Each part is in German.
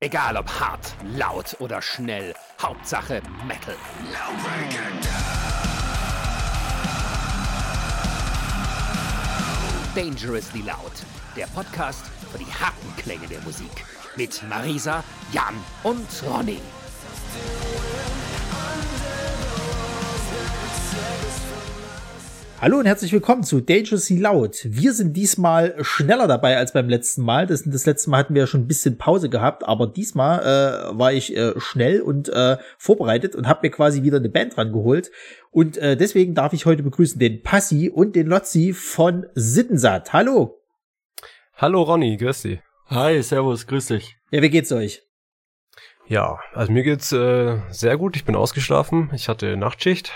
Egal ob hart, laut oder schnell, Hauptsache Metal. Dangerously Loud, der Podcast für die harten Klänge der Musik. Mit Marisa, Jan und Ronny. Hallo und herzlich willkommen zu Dangerously Loud. Wir sind diesmal schneller dabei als beim letzten Mal. Das, das letzte Mal hatten wir ja schon ein bisschen Pause gehabt, aber diesmal äh, war ich äh, schnell und äh, vorbereitet und habe mir quasi wieder eine Band rangeholt. Und äh, deswegen darf ich heute begrüßen den Passi und den Lotzi von Sittensatt. Hallo. Hallo Ronny, grüß dich. Hi, servus, grüß dich. Ja, wie geht's euch? Ja, also mir geht's äh, sehr gut. Ich bin ausgeschlafen. Ich hatte Nachtschicht.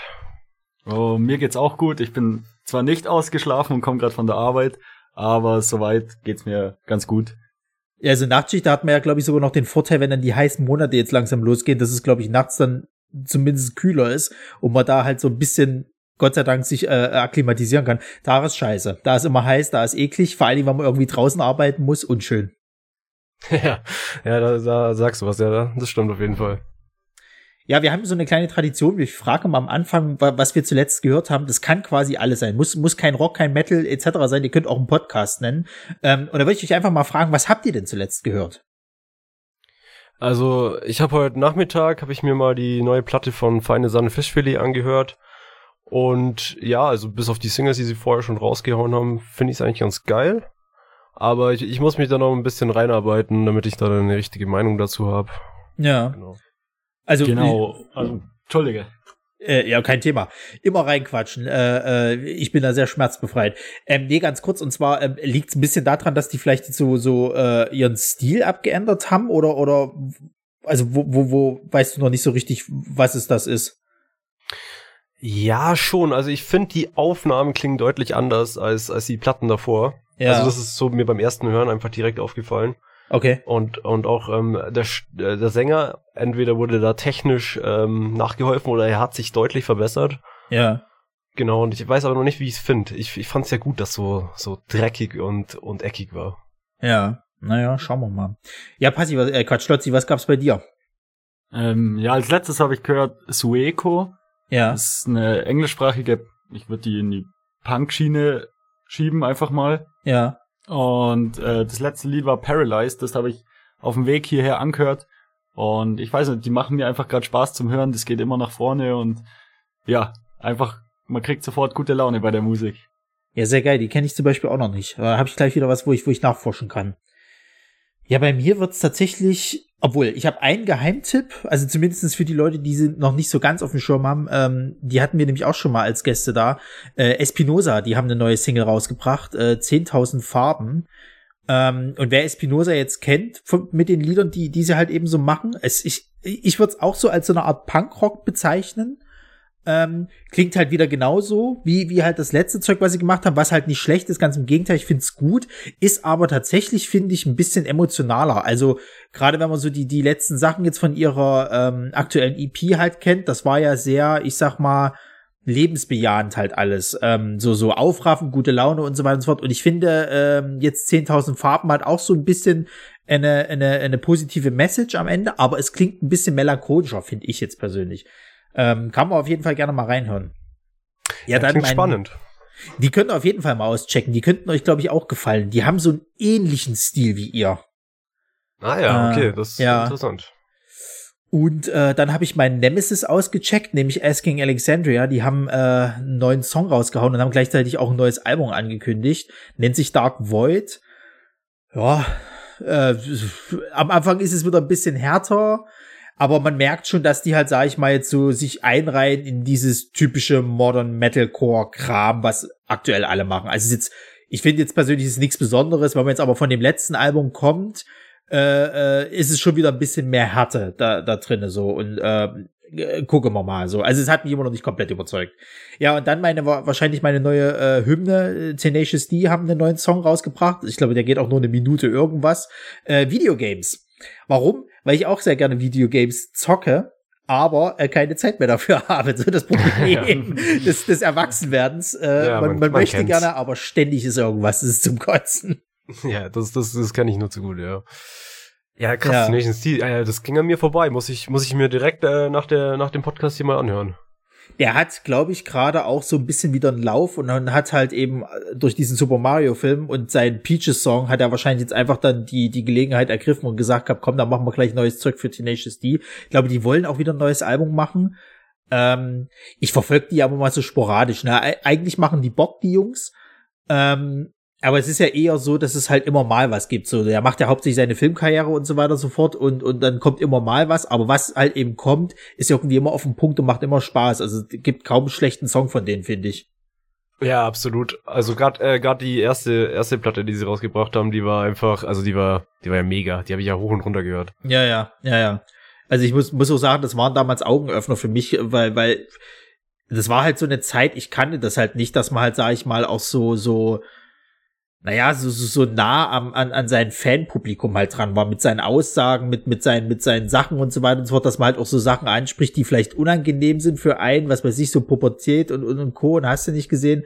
Oh, mir geht's auch gut. Ich bin zwar nicht ausgeschlafen und komme gerade von der Arbeit, aber soweit geht's mir ganz gut. Ja, also Nachtschicht, da hat man ja, glaube ich, sogar noch den Vorteil, wenn dann die heißen Monate jetzt langsam losgehen, dass es, glaube ich, nachts dann zumindest kühler ist und man da halt so ein bisschen, Gott sei Dank, sich äh, akklimatisieren kann. Da ist scheiße. Da ist immer heiß, da ist eklig, vor allem, wenn man irgendwie draußen arbeiten muss, unschön. ja, ja, da, da sagst du was, ja, das stimmt auf jeden Fall. Ja, wir haben so eine kleine Tradition. Ich frage mal am Anfang, was wir zuletzt gehört haben. Das kann quasi alles sein. Muss, muss kein Rock, kein Metal etc. sein. Ihr könnt auch einen Podcast nennen. Ähm, und da würde ich euch einfach mal fragen, was habt ihr denn zuletzt gehört? Also, ich habe heute Nachmittag, habe ich mir mal die neue Platte von Feine Sanne Fischfilet angehört. Und ja, also bis auf die Singles, die sie vorher schon rausgehauen haben, finde ich es eigentlich ganz geil. Aber ich, ich muss mich da noch ein bisschen reinarbeiten, damit ich da eine richtige Meinung dazu habe. Ja. Genau. Also genau. Also, Entschuldige. Äh, ja, kein Thema. Immer reinquatschen. Äh, äh, ich bin da sehr schmerzbefreit. Ähm, nee, ganz kurz, und zwar ähm, liegt es ein bisschen daran, dass die vielleicht so, so äh, ihren Stil abgeändert haben oder, oder also wo, wo, wo weißt du noch nicht so richtig, was es das ist? Ja, schon. Also ich finde, die Aufnahmen klingen deutlich anders als, als die Platten davor. Ja. Also das ist so mir beim ersten Hören einfach direkt aufgefallen. Okay. Und, und auch ähm, der, äh, der Sänger, entweder wurde da technisch ähm, nachgeholfen oder er hat sich deutlich verbessert. Ja. Genau, und ich weiß aber noch nicht, wie ich es finde. Ich, ich fand es ja gut, dass so, so dreckig und, und eckig war. Ja, naja, schauen wir mal. Ja, Passi, was, äh, Quatsch, Stotzi, was gab's bei dir? Ähm, ja, als letztes habe ich gehört Sueco. Ja. Das ist eine englischsprachige, ich würde die in die Punk-Schiene schieben einfach mal. Ja. Und äh, das letzte Lied war Paralyzed, das habe ich auf dem Weg hierher angehört. Und ich weiß nicht, die machen mir einfach gerade Spaß zum Hören, das geht immer nach vorne und ja, einfach, man kriegt sofort gute Laune bei der Musik. Ja, sehr geil, die kenne ich zum Beispiel auch noch nicht. Da habe ich gleich wieder was, wo ich, wo ich nachforschen kann. Ja, bei mir wird's tatsächlich, obwohl, ich habe einen Geheimtipp, also zumindestens für die Leute, die sie noch nicht so ganz auf dem Schirm haben, ähm, die hatten wir nämlich auch schon mal als Gäste da. Äh, Espinosa, die haben eine neue Single rausgebracht, äh, 10.000 Farben. Ähm, und wer Espinosa jetzt kennt, von, mit den Liedern, die, die sie halt eben so machen, es, ich, ich würde es auch so als so eine Art Punkrock bezeichnen. Ähm, klingt halt wieder genauso wie, wie halt das letzte Zeug, was sie gemacht haben, was halt nicht schlecht ist, ganz im Gegenteil, ich find's gut, ist aber tatsächlich, finde ich, ein bisschen emotionaler. Also, gerade wenn man so die, die letzten Sachen jetzt von ihrer ähm, aktuellen EP halt kennt, das war ja sehr, ich sag mal, lebensbejahend halt alles. Ähm, so, so aufraffen, gute Laune und so weiter und so fort. Und ich finde, ähm, jetzt 10.000 Farben hat auch so ein bisschen eine, eine, eine positive Message am Ende, aber es klingt ein bisschen melancholischer, finde ich jetzt persönlich. Ähm, kann man auf jeden Fall gerne mal reinhören. Ja, dann klingt mein, spannend. Die könnt ihr auf jeden Fall mal auschecken. Die könnten euch, glaube ich, auch gefallen. Die haben so einen ähnlichen Stil wie ihr. Ah ja, okay, äh, das ist ja. interessant. Und äh, dann habe ich meinen Nemesis ausgecheckt, nämlich Asking Alexandria. Die haben äh, einen neuen Song rausgehauen und haben gleichzeitig auch ein neues Album angekündigt. Nennt sich Dark Void. Ja, äh, am Anfang ist es wieder ein bisschen härter, aber man merkt schon, dass die halt, sag ich mal, jetzt so sich einreihen in dieses typische Modern Metalcore-Kram, was aktuell alle machen. Also jetzt, ich finde jetzt persönlich ist nichts Besonderes, wenn man jetzt aber von dem letzten Album kommt, äh, äh, ist es schon wieder ein bisschen mehr Härte da, da drinne so und äh, gucken wir mal so. Also es hat mich immer noch nicht komplett überzeugt. Ja, und dann meine wahrscheinlich meine neue äh, Hymne, Tenacious D haben einen neuen Song rausgebracht. Ich glaube, der geht auch nur eine Minute irgendwas. Äh, Videogames. Warum? Weil ich auch sehr gerne Videogames zocke, aber äh, keine Zeit mehr dafür habe. So das Problem des, des Erwachsenwerdens. Äh, ja, man, man, man, möchte kennt's. gerne, aber ständig ist irgendwas. Das ist zum Kotzen. Ja, das, das, das kann ich nur zu gut, ja. Ja, krass, Ja. Tenacious D, äh, das ging an mir vorbei. Muss ich, muss ich mir direkt äh, nach, der, nach dem Podcast hier mal anhören. Der hat, glaube ich, gerade auch so ein bisschen wieder einen Lauf und dann hat halt eben äh, durch diesen Super Mario Film und seinen Peaches Song hat er wahrscheinlich jetzt einfach dann die, die Gelegenheit ergriffen und gesagt gehabt, komm, dann machen wir gleich neues Zeug für Tenacious D. Ich glaube, die wollen auch wieder ein neues Album machen. Ähm, ich verfolge die aber mal so sporadisch. Ne? Eig- Eigentlich machen die Bock, die Jungs. Ähm, aber es ist ja eher so, dass es halt immer mal was gibt. So, der macht ja hauptsächlich seine Filmkarriere und so weiter und so fort und, und dann kommt immer mal was. Aber was halt eben kommt, ist irgendwie immer auf den Punkt und macht immer Spaß. Also es gibt kaum einen schlechten Song von denen, finde ich. Ja, absolut. Also gerade äh, grad die erste erste Platte, die sie rausgebracht haben, die war einfach, also die war, die war ja mega. Die habe ich ja hoch und runter gehört. Ja, ja, ja, ja. Also ich muss, muss auch sagen, das waren damals Augenöffner für mich, weil, weil das war halt so eine Zeit, ich kannte das halt nicht, dass man halt, sag ich mal, auch so, so, naja, so, so, so nah am, an, an sein Fanpublikum halt dran war, mit seinen Aussagen, mit, mit seinen, mit seinen Sachen und so weiter und so fort, dass man halt auch so Sachen anspricht, die vielleicht unangenehm sind für einen, was weiß ich, so Pubertät und, und, und Co. und hast du nicht gesehen.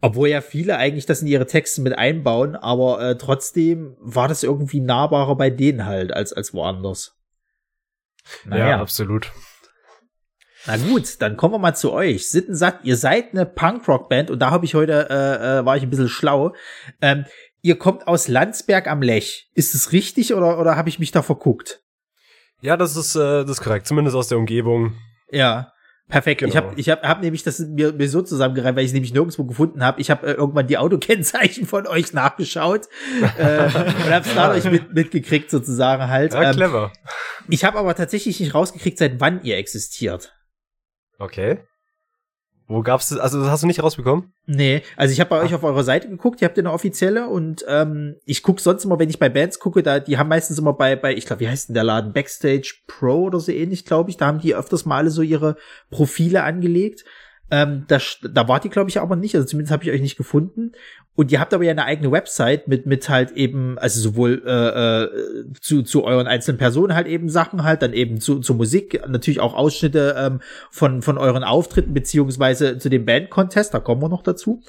Obwohl ja viele eigentlich das in ihre Texte mit einbauen, aber äh, trotzdem war das irgendwie nahbarer bei denen halt als, als woanders. Ja, absolut. Na gut, dann kommen wir mal zu euch. Sittensatt, ihr seid eine Punkrock-Band und da habe ich heute, äh, äh, war ich ein bisschen schlau. Ähm, ihr kommt aus Landsberg am Lech. Ist es richtig oder, oder habe ich mich da verguckt? Ja, das ist, äh, das ist korrekt. Zumindest aus der Umgebung. Ja. Perfekt. Ich Genau. habe ich hab, hab nämlich das mir, mir so zusammengereimt, weil ich es nämlich nirgendwo gefunden habe. Ich habe äh, irgendwann die Autokennzeichen von euch nachgeschaut äh, und habe es dadurch mit, mitgekriegt sozusagen halt. Ja, Ähm, clever. ich habe aber tatsächlich nicht rausgekriegt, seit wann ihr existiert. Okay. Wo gab's das? Also das hast du nicht rausbekommen? Nee, also ich habe bei euch auf eurer Seite geguckt, ihr habt eine offizielle und ähm, ich guck sonst immer, wenn ich bei Bands gucke, da die haben meistens immer bei bei ich glaube, wie heißt denn der Laden Backstage Pro oder so ähnlich, glaube ich, da haben die öfters mal alle so ihre Profile angelegt. Ähm, da, da wart ihr, glaube ich, aber nicht, also zumindest habe ich euch nicht gefunden. Und ihr habt aber ja eine eigene Website mit mit halt eben, also sowohl äh, äh, zu zu euren einzelnen Personen halt eben Sachen halt, dann eben zu zur Musik, natürlich auch Ausschnitte ähm, von von euren Auftritten beziehungsweise zu dem Band Contest, da kommen wir noch dazu.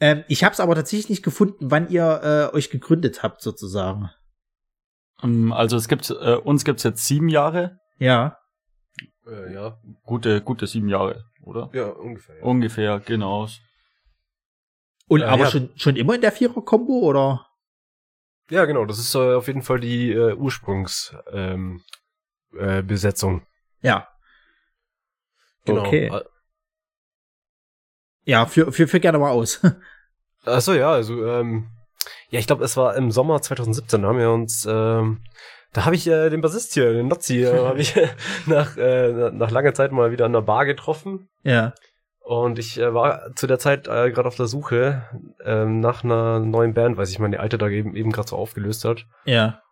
Ähm, ich habe es aber tatsächlich nicht gefunden, wann ihr äh, euch gegründet habt sozusagen. Ähm, Also es gibt, äh, uns gibt's jetzt sieben Jahre. Ja. Äh, ja. Gute, gute sieben Jahre, oder? Ja, ungefähr. Ja. Ungefähr, genau. Und Äh, aber ja. schon schon immer in der Vierer-Kombo oder? Ja, genau. Das ist äh, auf jeden Fall die äh, Ursprungsbesetzung. Ähm, äh, Besetzung. Ja. Genau. Okay. Äh, Ja, für für für gerne mal aus. Achso, ja, also, ähm, ja, ich glaube, es war im Sommer 2017, da haben wir uns, ähm, da habe ich äh, den Bassist hier, den Nazi, äh, habe ich nach, äh, nach langer Zeit mal wieder an der Bar getroffen. ja. Und ich äh, war zu der Zeit äh, gerade auf der Suche ähm, nach einer neuen Band, weil sich meine alte da eben, eben gerade so aufgelöst hat. Ja.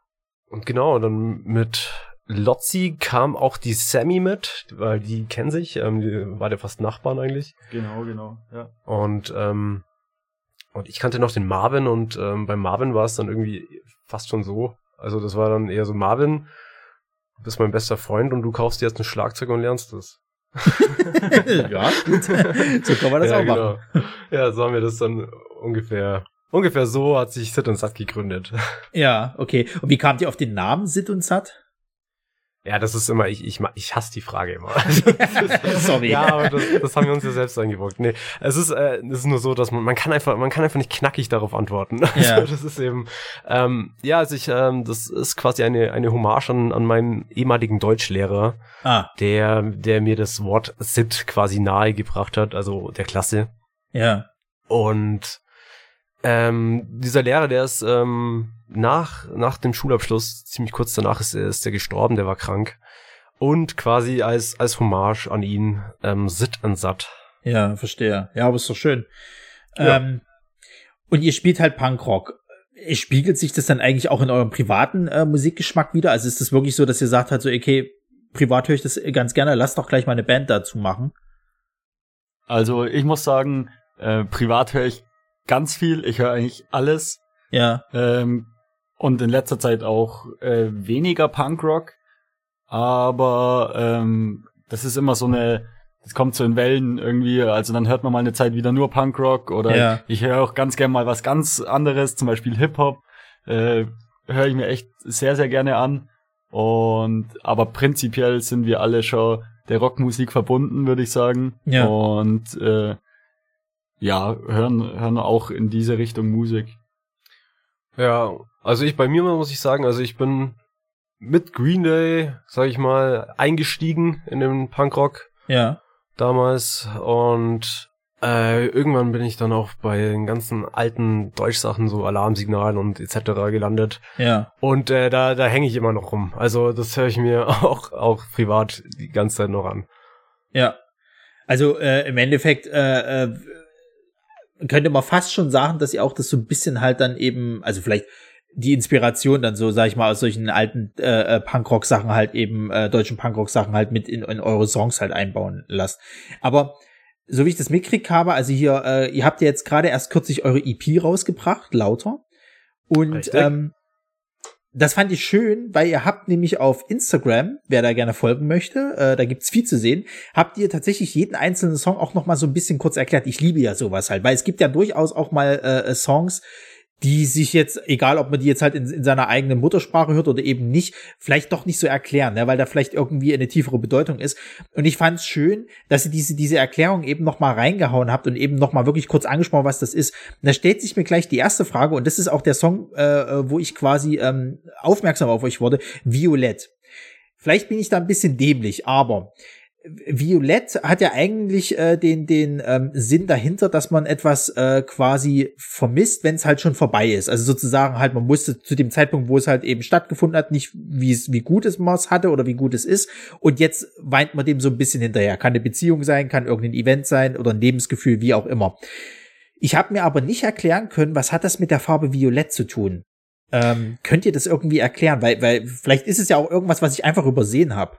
Und genau, dann mit Lotzi kam auch die Sammy mit, weil die kennen sich, ähm, die war ja fast Nachbarn eigentlich. Genau, genau, ja. Und, ähm, und ich kannte noch den Marvin und ähm, bei Marvin war es dann irgendwie fast schon so. Also das war dann eher so, Marvin, du bist mein bester Freund und du kaufst dir jetzt ein Schlagzeug und lernst es. ja, gut. so kann man das ja, auch machen. genau. Ja, so haben wir das dann ungefähr, ungefähr so hat sich Sid und Sat gegründet. Ja, okay. Und wie kamt ihr auf den Namen Sid und Sat? Ja, das ist immer, ich, ich, ich hasse die Frage immer. Sorry. Ja, aber das, das haben wir uns ja selbst eingebrockt. Nee, es ist, äh, es ist nur so, dass man, man kann einfach, man kann einfach nicht knackig darauf antworten. Ja. Also das ist eben, ähm, ja, also ich, ähm, das ist quasi eine, eine Hommage an, an meinen ehemaligen Deutschlehrer, Ah, der, der mir das Wort Sid quasi nahegebracht hat, also der Klasse. ja. Und ähm, dieser Lehrer, der ist ähm, nach, nach dem Schulabschluss, ziemlich kurz danach ist, er- ist der gestorben, der war krank. Und quasi als, als Hommage an ihn, ähm, Sit and Sat. Ja, verstehe. Ja, aber ist doch schön. Ja. Ähm, und ihr spielt halt Punkrock. Spiegelt sich das dann eigentlich auch in eurem privaten äh, Musikgeschmack wieder? Also ist das wirklich so, dass ihr sagt halt so, okay, privat höre ich das ganz gerne, lasst doch gleich mal eine Band dazu machen. Also ich muss sagen, äh, privat höre ich ganz viel. Ich höre eigentlich alles. Ja, Ähm, und in letzter Zeit auch äh, weniger Punkrock. Aber ähm, das ist immer so eine, das kommt so in Wellen irgendwie. Also dann hört man mal eine Zeit wieder nur Punkrock oder Ja. ich höre auch ganz gern mal was ganz anderes, zum Beispiel Hip-Hop. Äh, höre ich mir echt sehr, sehr gerne an. Und aber prinzipiell sind wir alle schon der Rockmusik verbunden, würde ich sagen. Ja. Und äh, ja, hören, hören auch in diese Richtung Musik. Ja, also ich bei mir muss ich sagen, also ich bin mit Green Day, sag ich mal, eingestiegen in den Punkrock Ja. damals und äh, irgendwann bin ich dann auch bei den ganzen alten Deutschsachen, so Alarmsignalen und etc. gelandet. Ja. Und äh, da, da hänge ich immer noch rum. Also das höre ich mir auch, auch privat die ganze Zeit noch an. Ja. Also äh, im Endeffekt äh, äh, könnte man fast schon sagen, dass ihr auch das so ein bisschen halt dann eben, also vielleicht die Inspiration dann so, sag ich mal, aus solchen alten äh, äh, Punkrock-Sachen halt eben, äh, deutschen Punkrock-Sachen halt mit in, in eure Songs halt einbauen lasst. Aber so wie ich das mitkriegt habe, also hier, äh, ihr habt ja jetzt gerade erst kürzlich eure EP rausgebracht, lauter. Und Richtig. ähm, das fand ich schön, weil ihr habt nämlich auf Instagram, wer da gerne folgen möchte, äh, da gibt's viel zu sehen, habt ihr tatsächlich jeden einzelnen Song auch noch mal so ein bisschen kurz erklärt. Ich liebe ja sowas halt, weil es gibt ja durchaus auch mal äh, Songs, die sich jetzt, egal ob man die jetzt halt in, in seiner eigenen Muttersprache hört oder eben nicht, vielleicht doch nicht so erklären, ne, weil da vielleicht irgendwie eine tiefere Bedeutung ist. Und ich fand es schön, dass ihr diese, diese Erklärung eben noch mal reingehauen habt und eben noch mal wirklich kurz angesprochen, was das ist. Und da stellt sich mir gleich die erste Frage, und das ist auch der Song, äh, wo ich quasi ähm, aufmerksam auf euch wurde, Violett. Vielleicht bin ich da ein bisschen dämlich, aber Violett hat ja eigentlich äh, den den ähm, Sinn dahinter, dass man etwas äh, quasi vermisst, wenn es halt schon vorbei ist. Also sozusagen halt, man musste zu dem Zeitpunkt, wo es halt eben stattgefunden hat, nicht wie es wie gut es man hatte oder wie gut es ist. Und jetzt weint man dem so ein bisschen hinterher. Kann eine Beziehung sein, kann irgendein Event sein oder ein Lebensgefühl, wie auch immer. Ich habe mir aber nicht erklären können, was hat das mit der Farbe Violett zu tun. Ähm, könnt ihr das irgendwie erklären? Weil, weil vielleicht ist es ja auch irgendwas, was ich einfach übersehen habe.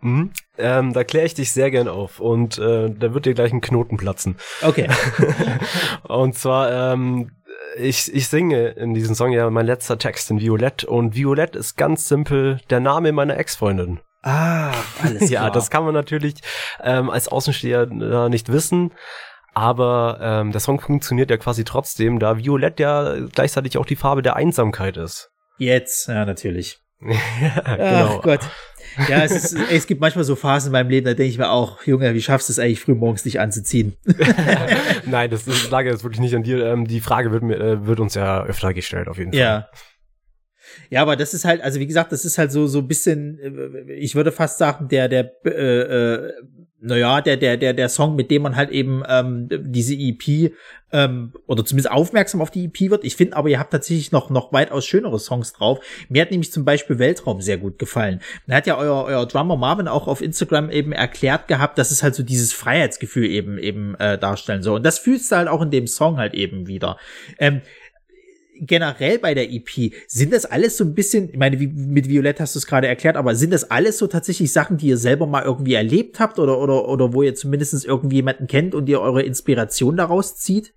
Mhm. Ähm, da kläre ich dich sehr gern auf und äh, da wird dir gleich ein Knoten platzen. Okay. und zwar, ähm, ich, ich singe in diesem Song ja mein letzter Text in Violett und Violett ist ganz simpel der Name meiner Ex-Freundin. Ah, alles klar. Ja, das kann man natürlich ähm, als Außensteher nicht wissen. Aber ähm, der Song funktioniert ja quasi trotzdem, da Violett ja gleichzeitig auch die Farbe der Einsamkeit ist. Jetzt, ja, natürlich. ja, Ach Gott. Ja, es, ist, ey, es gibt manchmal so Phasen in meinem Leben, da denke ich mir auch, Junge, wie schaffst du es eigentlich früh morgens dich anzuziehen? Nein, das, das lag jetzt wirklich nicht an dir. Ähm, die Frage wird, mir, äh, wird uns ja öfter gestellt, auf jeden Fall. Ja. Ja, aber das ist halt, also wie gesagt, das ist halt so so ein bisschen, äh, ich würde fast sagen, der der äh, äh, naja, der der der der Song, mit dem man halt eben ähm, diese EP ähm, oder zumindest aufmerksam auf die EP wird. Ich finde aber, ihr habt tatsächlich noch noch weitaus schönere Songs drauf. Mir hat nämlich zum Beispiel Weltraum sehr gut gefallen. Da hat ja euer euer Drummer Marvin auch auf Instagram eben erklärt gehabt, dass es halt so dieses Freiheitsgefühl eben eben äh, darstellen soll. Und das fühlst du halt auch in dem Song halt eben wieder. Ähm, generell bei der EP, sind das alles so ein bisschen, ich meine, wie, mit Violett hast du es gerade erklärt, aber sind das alles so tatsächlich Sachen, die ihr selber mal irgendwie erlebt habt oder, oder, oder wo ihr zumindest irgendwie jemanden kennt und ihr eure Inspiration daraus zieht?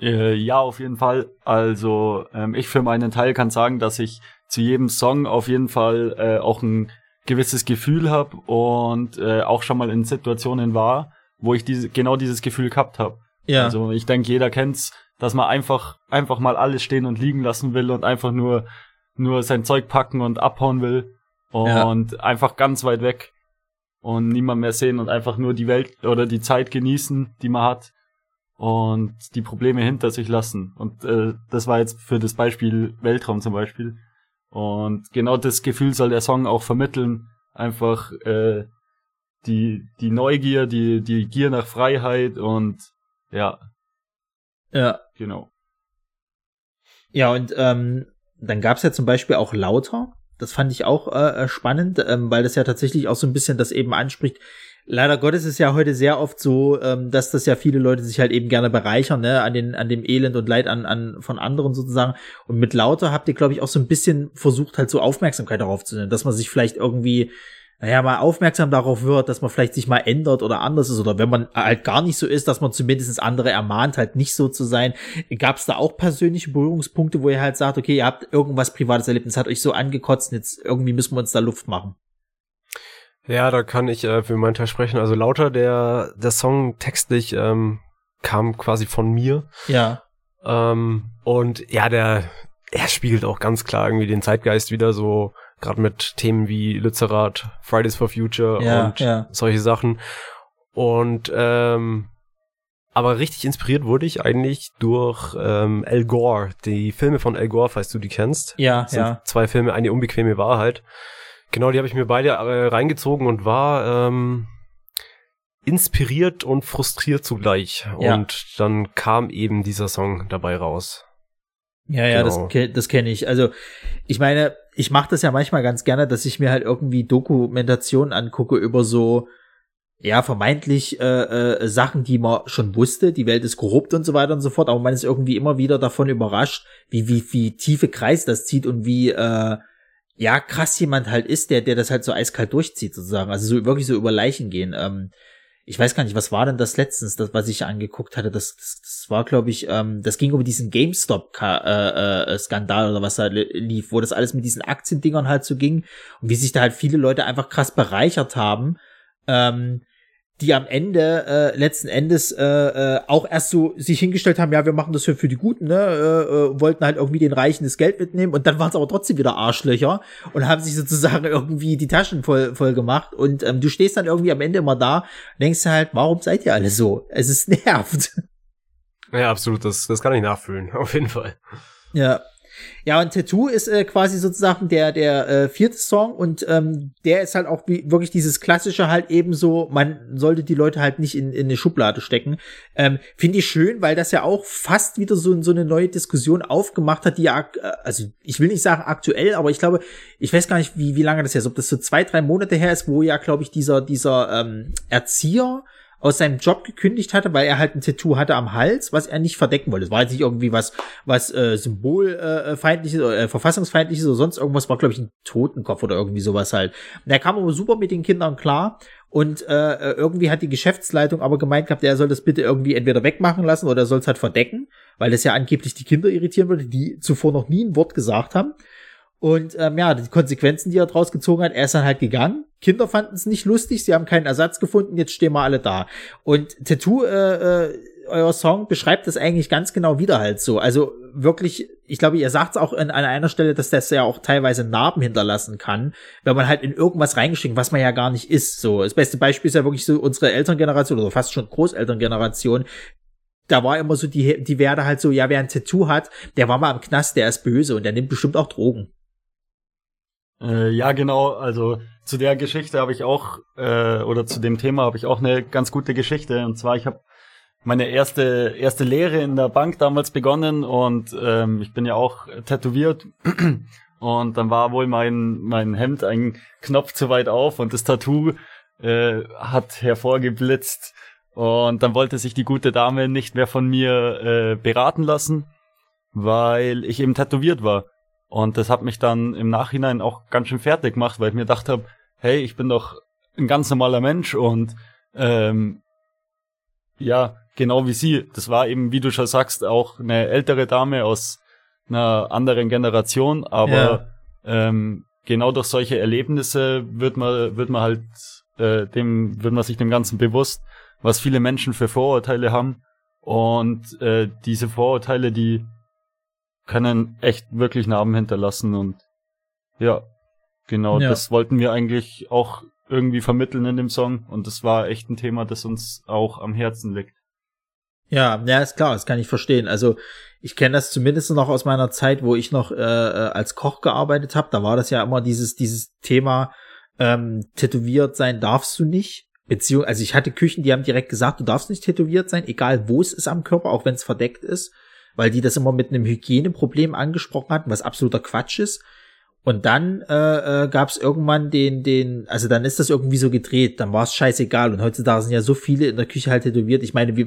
Äh, ja, auf jeden Fall. Also ähm, ich für meinen Teil kann sagen, dass ich zu jedem Song auf jeden Fall äh, auch ein gewisses Gefühl habe und äh, auch schon mal in Situationen war, wo ich diese genau dieses Gefühl gehabt habe. Ja. Also ich denke, jeder kennt's, dass man einfach einfach mal alles stehen und liegen lassen will und einfach nur nur sein Zeug packen und abhauen will und einfach ganz weit weg und niemand mehr sehen und einfach nur die Welt oder die Zeit genießen, die man hat und die Probleme hinter sich lassen. Und äh, das war jetzt für das Beispiel Weltraum zum Beispiel. Und genau das Gefühl soll der Song auch vermitteln. Einfach äh, die, die Neugier, die, die Gier nach Freiheit und ja, Ja. Genau. Ja, und ähm, dann gab's ja zum Beispiel auch Lauter. Das fand ich auch äh, spannend, ähm, weil das ja tatsächlich auch so ein bisschen das eben anspricht. Leider Gottes ist ja heute sehr oft so, ähm, dass das ja viele Leute sich halt eben gerne bereichern, ne, an den, an dem Elend und Leid an, an von anderen sozusagen. Und mit Lauter habt ihr, glaube ich, auch so ein bisschen versucht, halt so Aufmerksamkeit darauf zu nehmen, dass man sich vielleicht irgendwie, naja, mal aufmerksam darauf wird, dass man vielleicht sich mal ändert oder anders ist. Oder wenn man halt gar nicht so ist, dass man zumindest andere ermahnt, halt nicht so zu sein. Gab es da auch persönliche Berührungspunkte, wo ihr halt sagt, okay, ihr habt irgendwas Privates erlebt, es hat euch so angekotzt, jetzt irgendwie müssen wir uns da Luft machen. Ja, da kann ich äh, für meinen Teil sprechen. Also lauter der, der Song textlich ähm, kam quasi von mir. Ja. Ähm, und ja, der, er spiegelt auch ganz klar irgendwie den Zeitgeist wieder so, gerade mit Themen wie Lützerath, Fridays for Future Ja, und ja. solche Sachen. Und ähm, aber richtig inspiriert wurde ich eigentlich durch ähm, Al Gore, die Filme von Al Gore, falls du die kennst. Ja, Das sind ja. zwei Filme, eine unbequeme Wahrheit. Genau, die habe ich mir beide äh, reingezogen und war ähm, inspiriert und frustriert zugleich. Ja. Und dann kam eben dieser Song dabei raus. Ja, ja, Genau. das, das kenne ich. Also, ich meine, ich mache das ja manchmal ganz gerne, dass ich mir halt irgendwie Dokumentationen angucke über so, ja, vermeintlich äh, äh, Sachen, die man schon wusste, die Welt ist korrupt und so weiter und so fort, aber man ist irgendwie immer wieder davon überrascht, wie, wie, wie tiefe Kreis das zieht und wie, äh, ja, krass jemand halt ist, der, der das halt so eiskalt durchzieht, sozusagen. Also so wirklich so über Leichen gehen. Ähm, ich weiß gar nicht, was war denn das letztens, das, was ich angeguckt hatte? Das, das, das war, glaube ich, ähm, das ging über diesen GameStop-Skandal äh, äh, oder was da li- lief, wo das alles mit diesen Aktiendingern halt so ging und wie sich da halt viele Leute einfach krass bereichert haben, ähm, die am Ende äh, letzten Endes äh, äh, auch erst so sich hingestellt haben, ja, wir machen das für, für die Guten, ne, äh, äh, wollten halt irgendwie den Reichen das Geld mitnehmen und dann waren es aber trotzdem wieder Arschlöcher und haben sich sozusagen irgendwie die Taschen voll, voll gemacht und ähm, du stehst dann irgendwie am Ende immer da und denkst halt, warum seid ihr alle so? Es ist nervt. Ja, absolut, das, das kann ich nachfühlen, auf jeden Fall. Ja. Ja, und Tattoo ist äh, quasi sozusagen der der äh, vierte Song und ähm, der ist halt auch wie, wirklich dieses klassische halt eben so, man sollte die Leute halt nicht in, in eine Schublade stecken. Ähm, Finde ich schön, weil das ja auch fast wieder so, so eine neue Diskussion aufgemacht hat, die ja, äh, also ich will nicht sagen aktuell, aber ich glaube, ich weiß gar nicht, wie, wie lange das her ist, ob das so zwei, drei Monate her ist, wo ja, glaube ich, dieser, dieser ähm, Erzieher aus seinem Job gekündigt hatte, weil er halt ein Tattoo hatte am Hals, was er nicht verdecken wollte. Es war jetzt nicht irgendwie was, was äh, symbolfeindliches äh, feindliches oder äh, verfassungsfeindliches oder sonst irgendwas, war glaube ich ein Totenkopf oder irgendwie sowas halt. Und er kam aber super mit den Kindern klar und äh, äh, irgendwie hat die Geschäftsleitung aber gemeint gehabt, er soll das bitte irgendwie entweder wegmachen lassen oder er soll es halt verdecken, weil das ja angeblich die Kinder irritieren würde, die zuvor noch nie ein Wort gesagt haben. Und ähm, ja, die Konsequenzen, die er draus gezogen hat, er ist dann halt gegangen. Kinder fanden es nicht lustig, sie haben keinen Ersatz gefunden, jetzt stehen wir alle da. Und Tattoo, äh, äh, euer Song beschreibt das eigentlich ganz genau wieder halt so. Also wirklich, ich glaube, ihr sagt es auch an, an einer Stelle, dass das ja auch teilweise Narben hinterlassen kann, wenn man halt in irgendwas reingeschickt, was man ja gar nicht ist. So, das beste Beispiel ist ja wirklich so unsere Elterngeneration oder fast schon Großelterngeneration, da war immer so die, die Werde halt so, ja, wer ein Tattoo hat, der war mal im Knast, der ist böse und der nimmt bestimmt auch Drogen. Äh, ja, genau. Also zu der Geschichte habe ich auch, äh, oder zu dem Thema habe ich auch eine ganz gute Geschichte. Und zwar, ich habe meine erste erste Lehre in der Bank damals begonnen und ähm, ich bin ja auch tätowiert. Und dann war wohl mein mein Hemd ein Knopf zu weit auf und das Tattoo äh, hat hervorgeblitzt. Und dann wollte sich die gute Dame nicht mehr von mir äh, beraten lassen, weil ich eben tätowiert war. Und das hat mich dann im Nachhinein auch ganz schön fertig gemacht, weil ich mir gedacht habe, hey, ich bin doch ein ganz normaler Mensch und ähm, ja, genau wie sie. Das war eben, wie du schon sagst, auch eine ältere Dame aus einer anderen Generation, aber ähm, genau durch solche Erlebnisse wird man, wird man halt äh, dem, wird man sich dem Ganzen bewusst, was viele Menschen für Vorurteile haben. Und äh, diese Vorurteile, die können echt wirklich Narben hinterlassen und ja, genau, Ja. das wollten wir eigentlich auch irgendwie vermitteln in dem Song und das war echt ein Thema, das uns auch am Herzen liegt. Ja, ja, ist klar, das kann ich verstehen. Also ich kenne das zumindest noch aus meiner Zeit, wo ich noch äh, äh, als Koch gearbeitet habe. Da war das ja immer dieses dieses Thema ähm, tätowiert sein darfst du nicht. Beziehung, also ich hatte Küchen, die haben direkt gesagt, du darfst nicht tätowiert sein, egal wo es ist am Körper, auch wenn es verdeckt ist, weil die das immer mit einem Hygieneproblem angesprochen hatten, was absoluter Quatsch ist. Und dann äh, äh, gab es irgendwann den, den, also dann ist das irgendwie so gedreht, dann war es scheißegal. Und heutzutage sind ja so viele in der Küche halt tätowiert. Ich meine, wir,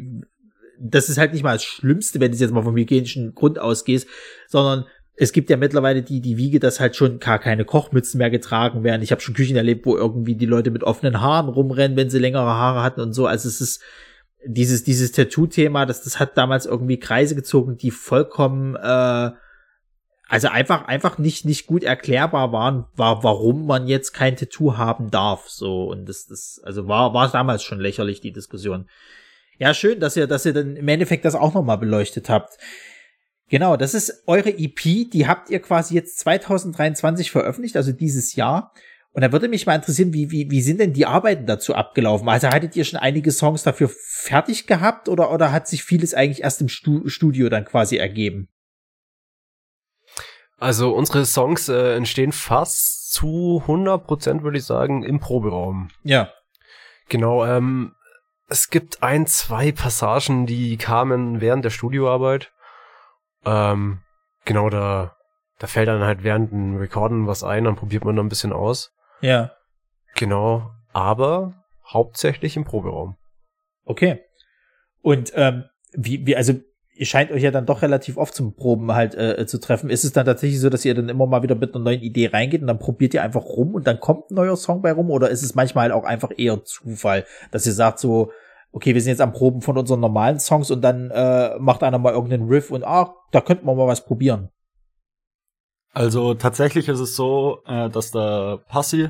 das ist halt nicht mal das Schlimmste, wenn du jetzt mal vom hygienischen Grund ausgehst, sondern es gibt ja mittlerweile die, die Wiege, dass halt schon gar keine Kochmützen mehr getragen werden. Ich habe schon Küchen erlebt, wo irgendwie die Leute mit offenen Haaren rumrennen, wenn sie längere Haare hatten und so. Also es ist dieses, dieses Tattoo-Thema, das, das hat damals irgendwie Kreise gezogen, die vollkommen, äh, also einfach, einfach nicht, nicht gut erklärbar waren, war, warum man jetzt kein Tattoo haben darf. So, und das, das, also war, war damals schon lächerlich, die Diskussion. Ja, schön, dass ihr, dass ihr dann im Endeffekt das auch nochmal beleuchtet habt. Genau, das ist eure EP, die habt ihr quasi jetzt 2023 veröffentlicht, also dieses Jahr. Und da würde mich mal interessieren, wie, wie, wie sind denn die Arbeiten dazu abgelaufen? Also hattet ihr schon einige Songs dafür fertig gehabt oder, oder hat sich vieles eigentlich erst im Stu Studio dann quasi ergeben? Also unsere Songs äh, entstehen fast zu 100% würde ich sagen im Proberaum. Ja. Genau, ähm, es gibt ein, zwei Passagen, die kamen während der Studioarbeit. Ähm, genau, da, da fällt dann halt während dem Recorden was ein, dann probiert man da ein bisschen aus. Ja. Genau, aber hauptsächlich im Proberaum. Okay. Und ähm, wie, wie, also ihr scheint euch ja dann doch relativ oft zum Proben halt äh, zu treffen. Ist es dann tatsächlich so, dass ihr dann immer mal wieder mit einer neuen Idee reingeht und dann probiert ihr einfach rum und dann kommt ein neuer Song bei rum? Oder ist es manchmal halt auch einfach eher Zufall, dass ihr sagt so, okay, wir sind jetzt am Proben von unseren normalen Songs und dann äh, macht einer mal irgendeinen Riff und ah, da könnten wir mal was probieren. Also tatsächlich ist es so, äh, dass der Passi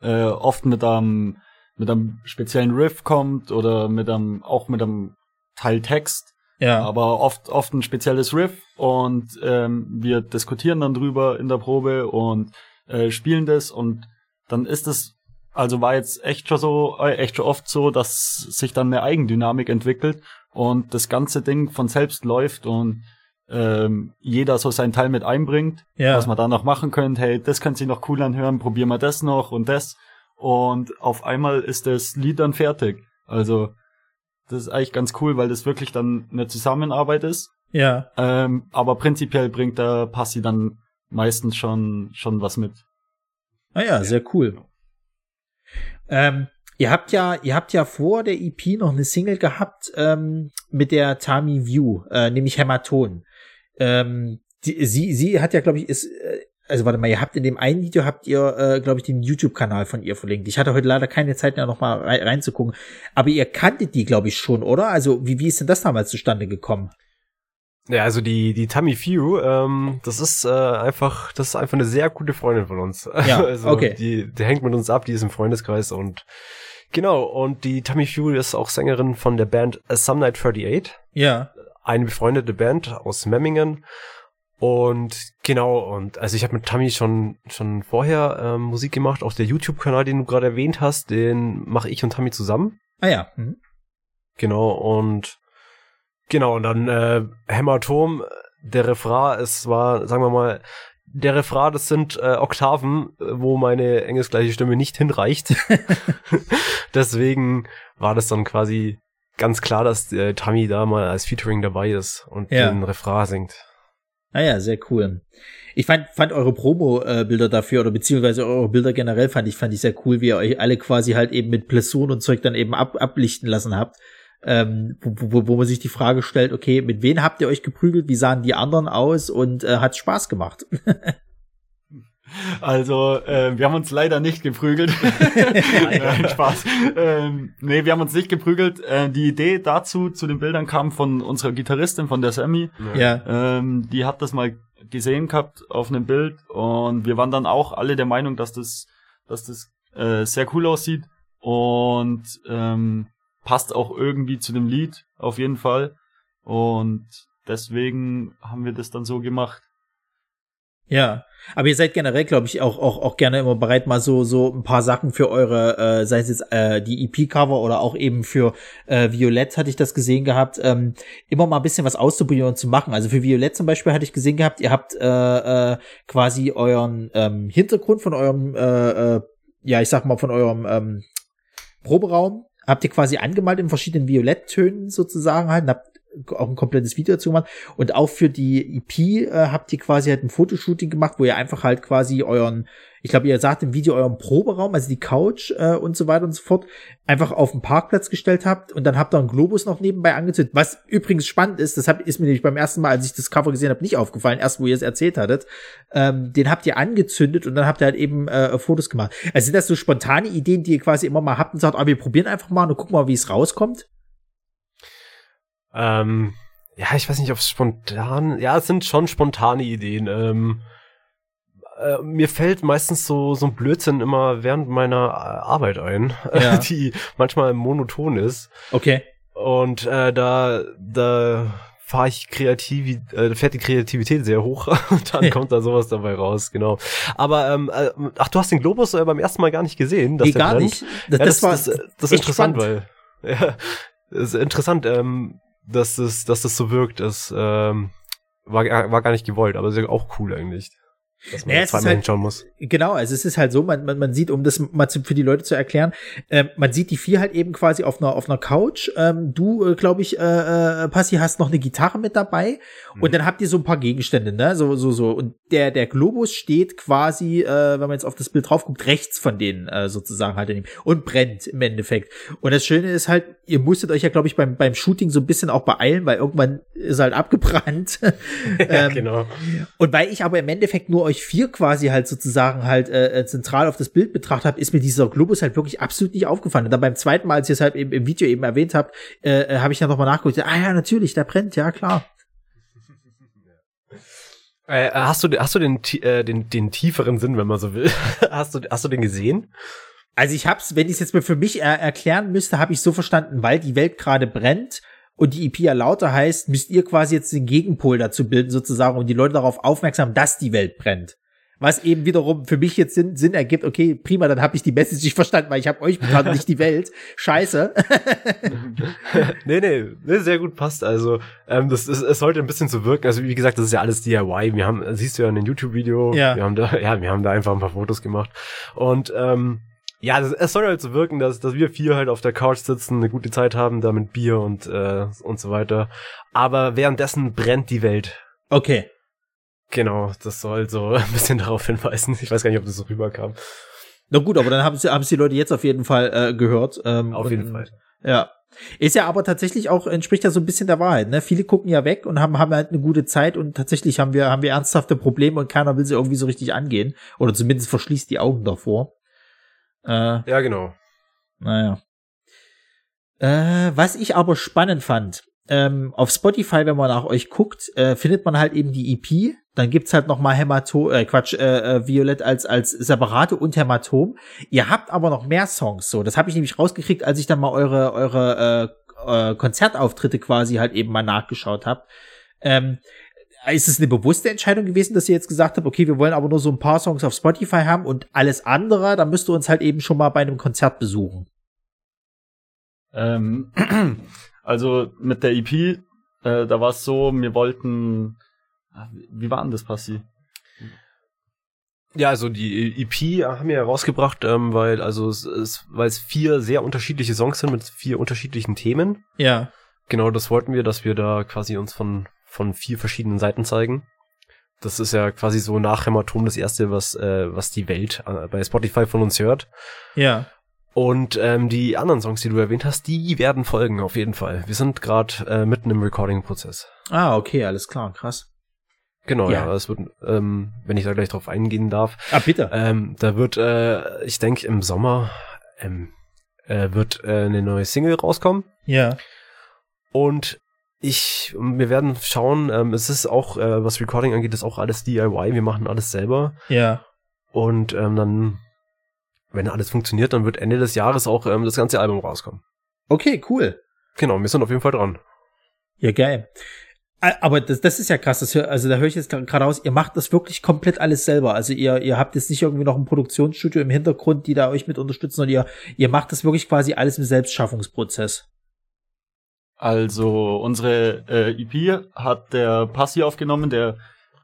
äh, oft mit einem mit einem speziellen Riff kommt oder mit einem auch mit einem Teil Text Ja. aber oft oft ein spezielles Riff und ähm, wir diskutieren dann drüber in der Probe und äh, spielen das und dann ist es also war jetzt echt schon so äh, echt schon oft so, dass sich dann eine Eigendynamik entwickelt und das ganze Ding von selbst läuft und ähm, jeder so seinen Teil mit einbringt, Ja. was man da noch machen könnte. Hey, das könnte sich noch cool anhören, probieren wir das noch und das und auf einmal ist das Lied dann fertig. Also das ist eigentlich ganz cool, weil das wirklich dann eine Zusammenarbeit ist. Ja. Ähm, aber prinzipiell bringt der Passi dann meistens schon, schon was mit. Ah ja, sehr cool. Ähm, ihr habt ja, ihr habt ja vor der EP noch eine Single gehabt ähm, mit der Tami View, äh, nämlich Hämaton. Ähm, die, sie, sie hat ja, glaube ich, ist, äh, also warte mal, ihr habt in dem einen Video habt ihr, äh, glaube ich, den YouTube-Kanal von ihr verlinkt. Ich hatte heute leider keine Zeit, da noch mal rein, reinzugucken. Aber ihr kanntet die, glaube ich, schon, oder? Also wie, wie ist denn das damals zustande gekommen? Ja, also die, die Tammy Few, ähm, das ist äh, einfach, das ist einfach eine sehr gute Freundin von uns. Ja, also okay. Die, die hängt mit uns ab, die ist im Freundeskreis und genau, und die Tammy Few ist auch Sängerin von der Band A Some Night 38, Ja. Eine befreundete Band aus Memmingen. Und genau, und also ich habe mit Tammy schon schon vorher ähm, Musik gemacht. Auch der YouTube-Kanal, den du gerade erwähnt hast, den mache ich und Tammy zusammen. Ah ja. Mhm. Genau, und genau, und dann äh, Hämatom, der Refrain, es war, sagen wir mal, der Refrain, das sind äh, Oktaven, wo meine engelsgleiche Stimme nicht hinreicht. Deswegen war das dann quasi ganz klar, dass äh, Tammy da mal als Featuring dabei ist und Ja. den Refrain singt. Ah ja, sehr cool. Ich fand, fand eure Promo-Bilder dafür oder beziehungsweise eure Bilder generell fand ich, fand ich sehr cool, wie ihr euch alle quasi halt eben mit Plesson und Zeug dann eben ab, ablichten lassen habt. Ähm, wo, wo, wo man sich die Frage stellt, okay, mit wem habt ihr euch geprügelt, wie sahen die anderen aus und äh, hat Spaß gemacht? Also, äh, wir haben uns leider nicht geprügelt. Nein, Spaß. Ähm, nee, wir haben uns nicht geprügelt. Äh, die Idee dazu, zu den Bildern, kam von unserer Gitarristin, von der Sammy. ja. Ähm, die hat das mal gesehen gehabt auf einem Bild und wir waren dann auch alle der Meinung, dass das, dass das äh, sehr cool aussieht und ähm, passt auch irgendwie zu dem Lied auf jeden Fall und deswegen haben wir das dann so gemacht. Ja, aber ihr seid generell, glaube ich, auch, auch, auch gerne immer bereit, mal so, so ein paar Sachen für eure, äh, sei es jetzt äh, die EP-Cover oder auch eben für äh, Violett hatte ich das gesehen gehabt, ähm, immer mal ein bisschen was auszuprobieren und zu machen. Also für Violett zum Beispiel hatte ich gesehen gehabt, ihr habt äh, äh, quasi euren ähm, Hintergrund von eurem, äh, äh, ja, ich sag mal, von eurem ähm, Proberaum, habt ihr quasi angemalt in verschiedenen Violetttönen sozusagen halt, und habt auch ein komplettes Video dazu gemacht. Und auch für die EP äh, habt ihr quasi halt ein Fotoshooting gemacht, wo ihr einfach halt quasi euren, ich glaube, ihr sagt im Video euren Proberaum, also die Couch äh, und so weiter und so fort, einfach auf den Parkplatz gestellt habt und dann habt ihr einen Globus noch nebenbei angezündet. Was übrigens spannend ist, das hab, ist mir nämlich beim ersten Mal, als ich das Cover gesehen habe, nicht aufgefallen, erst wo ihr es erzählt hattet. Ähm, den habt ihr angezündet und dann habt ihr halt eben äh, Fotos gemacht. Also sind das so spontane Ideen, die ihr quasi immer mal habt und sagt, ah, wir probieren einfach mal und gucken mal, wie es rauskommt? Ähm, ja, ich weiß nicht, ob es spontan, ja, es sind schon spontane Ideen. Ähm, äh, mir fällt meistens so, so ein Blödsinn immer während meiner äh, Arbeit ein, Ja. die manchmal monoton ist. Okay. Und äh, da, da fahre ich kreativ, äh, fährt die Kreativität sehr hoch und dann kommt da sowas dabei raus, genau. Aber ähm, äh, ach, du hast den Globus äh, beim ersten Mal gar nicht gesehen, dass nee, gar brennt. nicht. Das, ja, das, das, war das, das ist interessant, spannend. weil ja, das ist interessant, ähm, dass das, dass das so wirkt. Das ähm, war, war gar nicht gewollt, aber ist ja auch cool eigentlich. Dass man naja, zweimal halt, hinschauen muss. Genau, also es ist halt so, man, man, man sieht, um das mal zu, für die Leute zu erklären, äh, man sieht die vier halt eben quasi auf einer, auf einer Couch. Ähm, du, äh, glaube ich, äh, äh, Passi, hast noch eine Gitarre mit dabei mhm. und dann habt ihr so ein paar Gegenstände, ne? So, so, so. Und der, der Globus steht quasi, äh, wenn man jetzt auf das Bild drauf guckt, rechts von denen äh, sozusagen halt in dem und brennt im Endeffekt. Und das Schöne ist halt, ihr musstet euch ja, glaube ich, beim, beim Shooting so ein bisschen auch beeilen, weil irgendwann ist halt abgebrannt. ähm, ja, genau. Und weil ich aber im Endeffekt nur euch vier quasi halt sozusagen halt äh, äh, zentral auf das Bild betrachtet habe, ist mir dieser Globus halt wirklich absolut nicht aufgefallen. Und dann beim zweiten Mal, als ihr es halt eben im Video eben erwähnt habt, äh, äh habe ich dann nochmal nachgeguckt. Ah ja, natürlich, der brennt, ja klar. Äh, hast du, hast du den, äh, den, den tieferen Sinn, wenn man so will? hast, du, hast du den gesehen? Also ich hab's, wenn ich es jetzt mal für mich er erklären müsste, habe ich so verstanden, weil die Welt gerade brennt und die EP ja lauter heißt, müsst ihr quasi jetzt den Gegenpol dazu bilden sozusagen und die Leute darauf aufmerksam, dass die Welt brennt was eben wiederum für mich jetzt Sinn, Sinn ergibt, okay, prima, dann habe ich die Message nicht verstanden, weil ich habe euch bekannt, nicht die Welt. Scheiße. nee, nee, nee, sehr gut passt. Also, ähm, das, das, es sollte ein bisschen so wirken. Also, wie gesagt, das ist ja alles DIY. Wir haben, siehst du ja in dem YouTube-Video, ja. wir haben da, ja, wir haben da einfach ein paar Fotos gemacht. Und ähm, ja, das, es soll halt so wirken, dass, dass wir vier halt auf der Couch sitzen, eine gute Zeit haben, da mit Bier und, äh, und so weiter. Aber währenddessen brennt die Welt. Okay. Genau, das soll so ein bisschen darauf hinweisen. Ich weiß gar nicht, ob das so rüberkam. Na gut, aber dann haben sie, haben sie die Leute jetzt auf jeden Fall äh, gehört. Ähm, auf jeden und, Fall. Ja. Ist ja aber tatsächlich auch, entspricht ja so ein bisschen der Wahrheit, ne? Viele gucken ja weg und haben, haben halt eine gute Zeit und tatsächlich haben wir, haben wir ernsthafte Probleme und keiner will sie irgendwie so richtig angehen. Oder zumindest verschließt die Augen davor. Äh, ja, genau. Naja. Äh, was ich aber spannend fand, ähm, auf Spotify, wenn man nach euch guckt, äh, findet man halt eben die EP. Dann gibt's halt noch mal Hämatom, äh, Quatsch, äh, äh, Violett als als separate und Hämatom. Ihr habt aber noch mehr Songs. So, das habe ich nämlich rausgekriegt, als ich dann mal eure eure äh, äh, Konzertauftritte quasi halt eben mal nachgeschaut habe. Ähm, ist es eine bewusste Entscheidung gewesen, dass ihr jetzt gesagt habt, okay, wir wollen aber nur so ein paar Songs auf Spotify haben und alles andere, da müsst ihr uns halt eben schon mal bei einem Konzert besuchen. Ähm, Also mit der EP, äh, da war es so, wir wollten, ah, wie war denn das, Passi? Ja, also die EP haben wir rausgebracht, ähm, weil also es, es, weil es vier sehr unterschiedliche Songs sind mit vier unterschiedlichen Themen. Ja. Genau, das wollten wir, dass wir da quasi uns von von vier verschiedenen Seiten zeigen. Das ist ja quasi so nach Hämatom das erste, was äh, was die Welt äh, bei Spotify von uns hört. Ja. Und ähm, die anderen Songs, die du erwähnt hast, die werden folgen auf jeden Fall. Wir sind gerade äh, mitten im Recording-Prozess. Ah, okay, alles klar, krass. Genau, ja, ja es wird, ähm, wenn ich da gleich drauf eingehen darf. Ah, bitte. Ähm, da wird, äh, ich denke, im Sommer ähm, äh, wird äh, eine neue Single rauskommen. Ja. Und ich, wir werden schauen, ähm, es ist auch, äh, was Recording angeht, ist auch alles DIY. Wir machen alles selber. Ja. Und ähm, dann wenn alles funktioniert, dann wird Ende des Jahres auch ähm, das ganze Album rauskommen. Okay, cool. Genau, wir sind auf jeden Fall dran. Ja, geil. Aber das, das ist ja krass. Das hör, also da höre ich jetzt gerade aus, ihr macht das wirklich komplett alles selber. Also ihr, ihr habt jetzt nicht irgendwie noch ein Produktionsstudio im Hintergrund, die da euch mit unterstützen, sondern ihr, ihr macht das wirklich quasi alles im Selbstschaffungsprozess. Also unsere äh, EP hat der Passi aufgenommen, der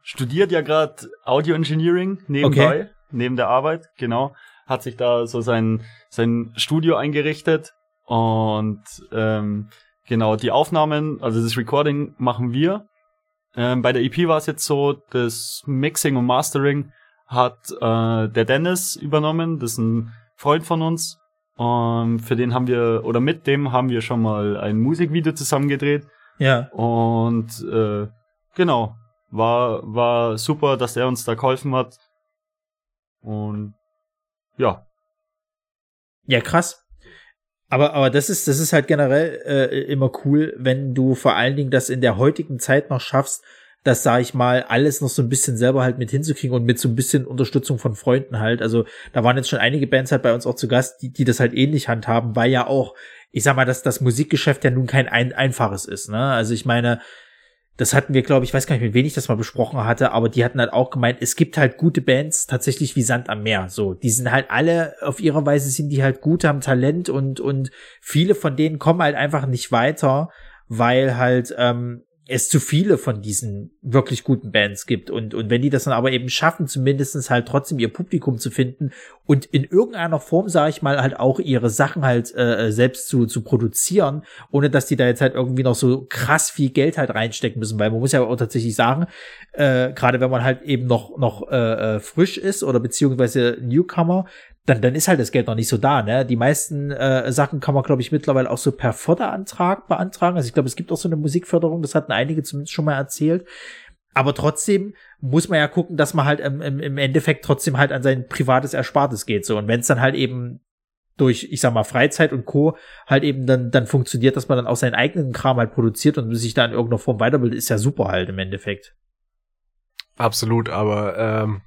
studiert ja gerade Audio Engineering nebenbei, okay. neben der Arbeit, genau hat sich da so sein, sein Studio eingerichtet und ähm, genau die Aufnahmen, also das Recording machen wir. Ähm, bei der EP war es jetzt so, das Mixing und Mastering hat äh, der Dennis übernommen, das ist ein Freund von uns. Und für den haben wir, oder mit dem haben wir schon mal ein Musikvideo zusammen gedreht. Ja. Und äh, genau, war, war super, dass er uns da geholfen hat. Und ja. Ja, krass. Aber, aber das ist, das ist halt generell äh, immer cool, wenn du vor allen Dingen das in der heutigen Zeit noch schaffst, das, sag ich mal, alles noch so ein bisschen selber halt mit hinzukriegen und mit so ein bisschen Unterstützung von Freunden halt. Also da waren jetzt schon einige Bands halt bei uns auch zu Gast, die, die das halt ähnlich handhaben, weil ja auch, ich sag mal, dass das Musikgeschäft ja nun kein ein, einfaches ist. Ne? Also ich meine, das hatten wir, glaube ich, weiß gar nicht, mit wem ich das mal besprochen hatte, aber die hatten halt auch gemeint, es gibt halt gute Bands tatsächlich wie Sand am Meer. So, die sind halt alle, auf ihre Weise sind die halt gut, haben Talent und, und viele von denen kommen halt einfach nicht weiter, weil halt, ähm, es zu viele von diesen wirklich guten Bands gibt. Und, und wenn die das dann aber eben schaffen, zumindestens halt trotzdem ihr Publikum zu finden und in irgendeiner Form, sage ich mal, halt auch ihre Sachen halt äh, selbst zu, zu produzieren, ohne dass die da jetzt halt irgendwie noch so krass viel Geld halt reinstecken müssen. Weil man muss ja auch tatsächlich sagen, äh, gerade wenn man halt eben noch, noch äh, äh frisch ist oder beziehungsweise Newcomer, dann, dann ist halt das Geld noch nicht so da. Ne? Die meisten äh, Sachen kann man, glaube ich, mittlerweile auch so per Förderantrag beantragen. Also ich glaube, es gibt auch so eine Musikförderung, das hatten einige zumindest schon mal erzählt. Aber trotzdem muss man ja gucken, dass man halt im, im Endeffekt trotzdem halt an sein privates Erspartes geht. So. Und wenn es dann halt eben durch, ich sag mal, Freizeit und Co. halt eben dann, dann funktioniert, dass man dann auch seinen eigenen Kram halt produziert und sich da in irgendeiner Form weiterbildet, ist ja super halt im Endeffekt. Absolut, aber ähm,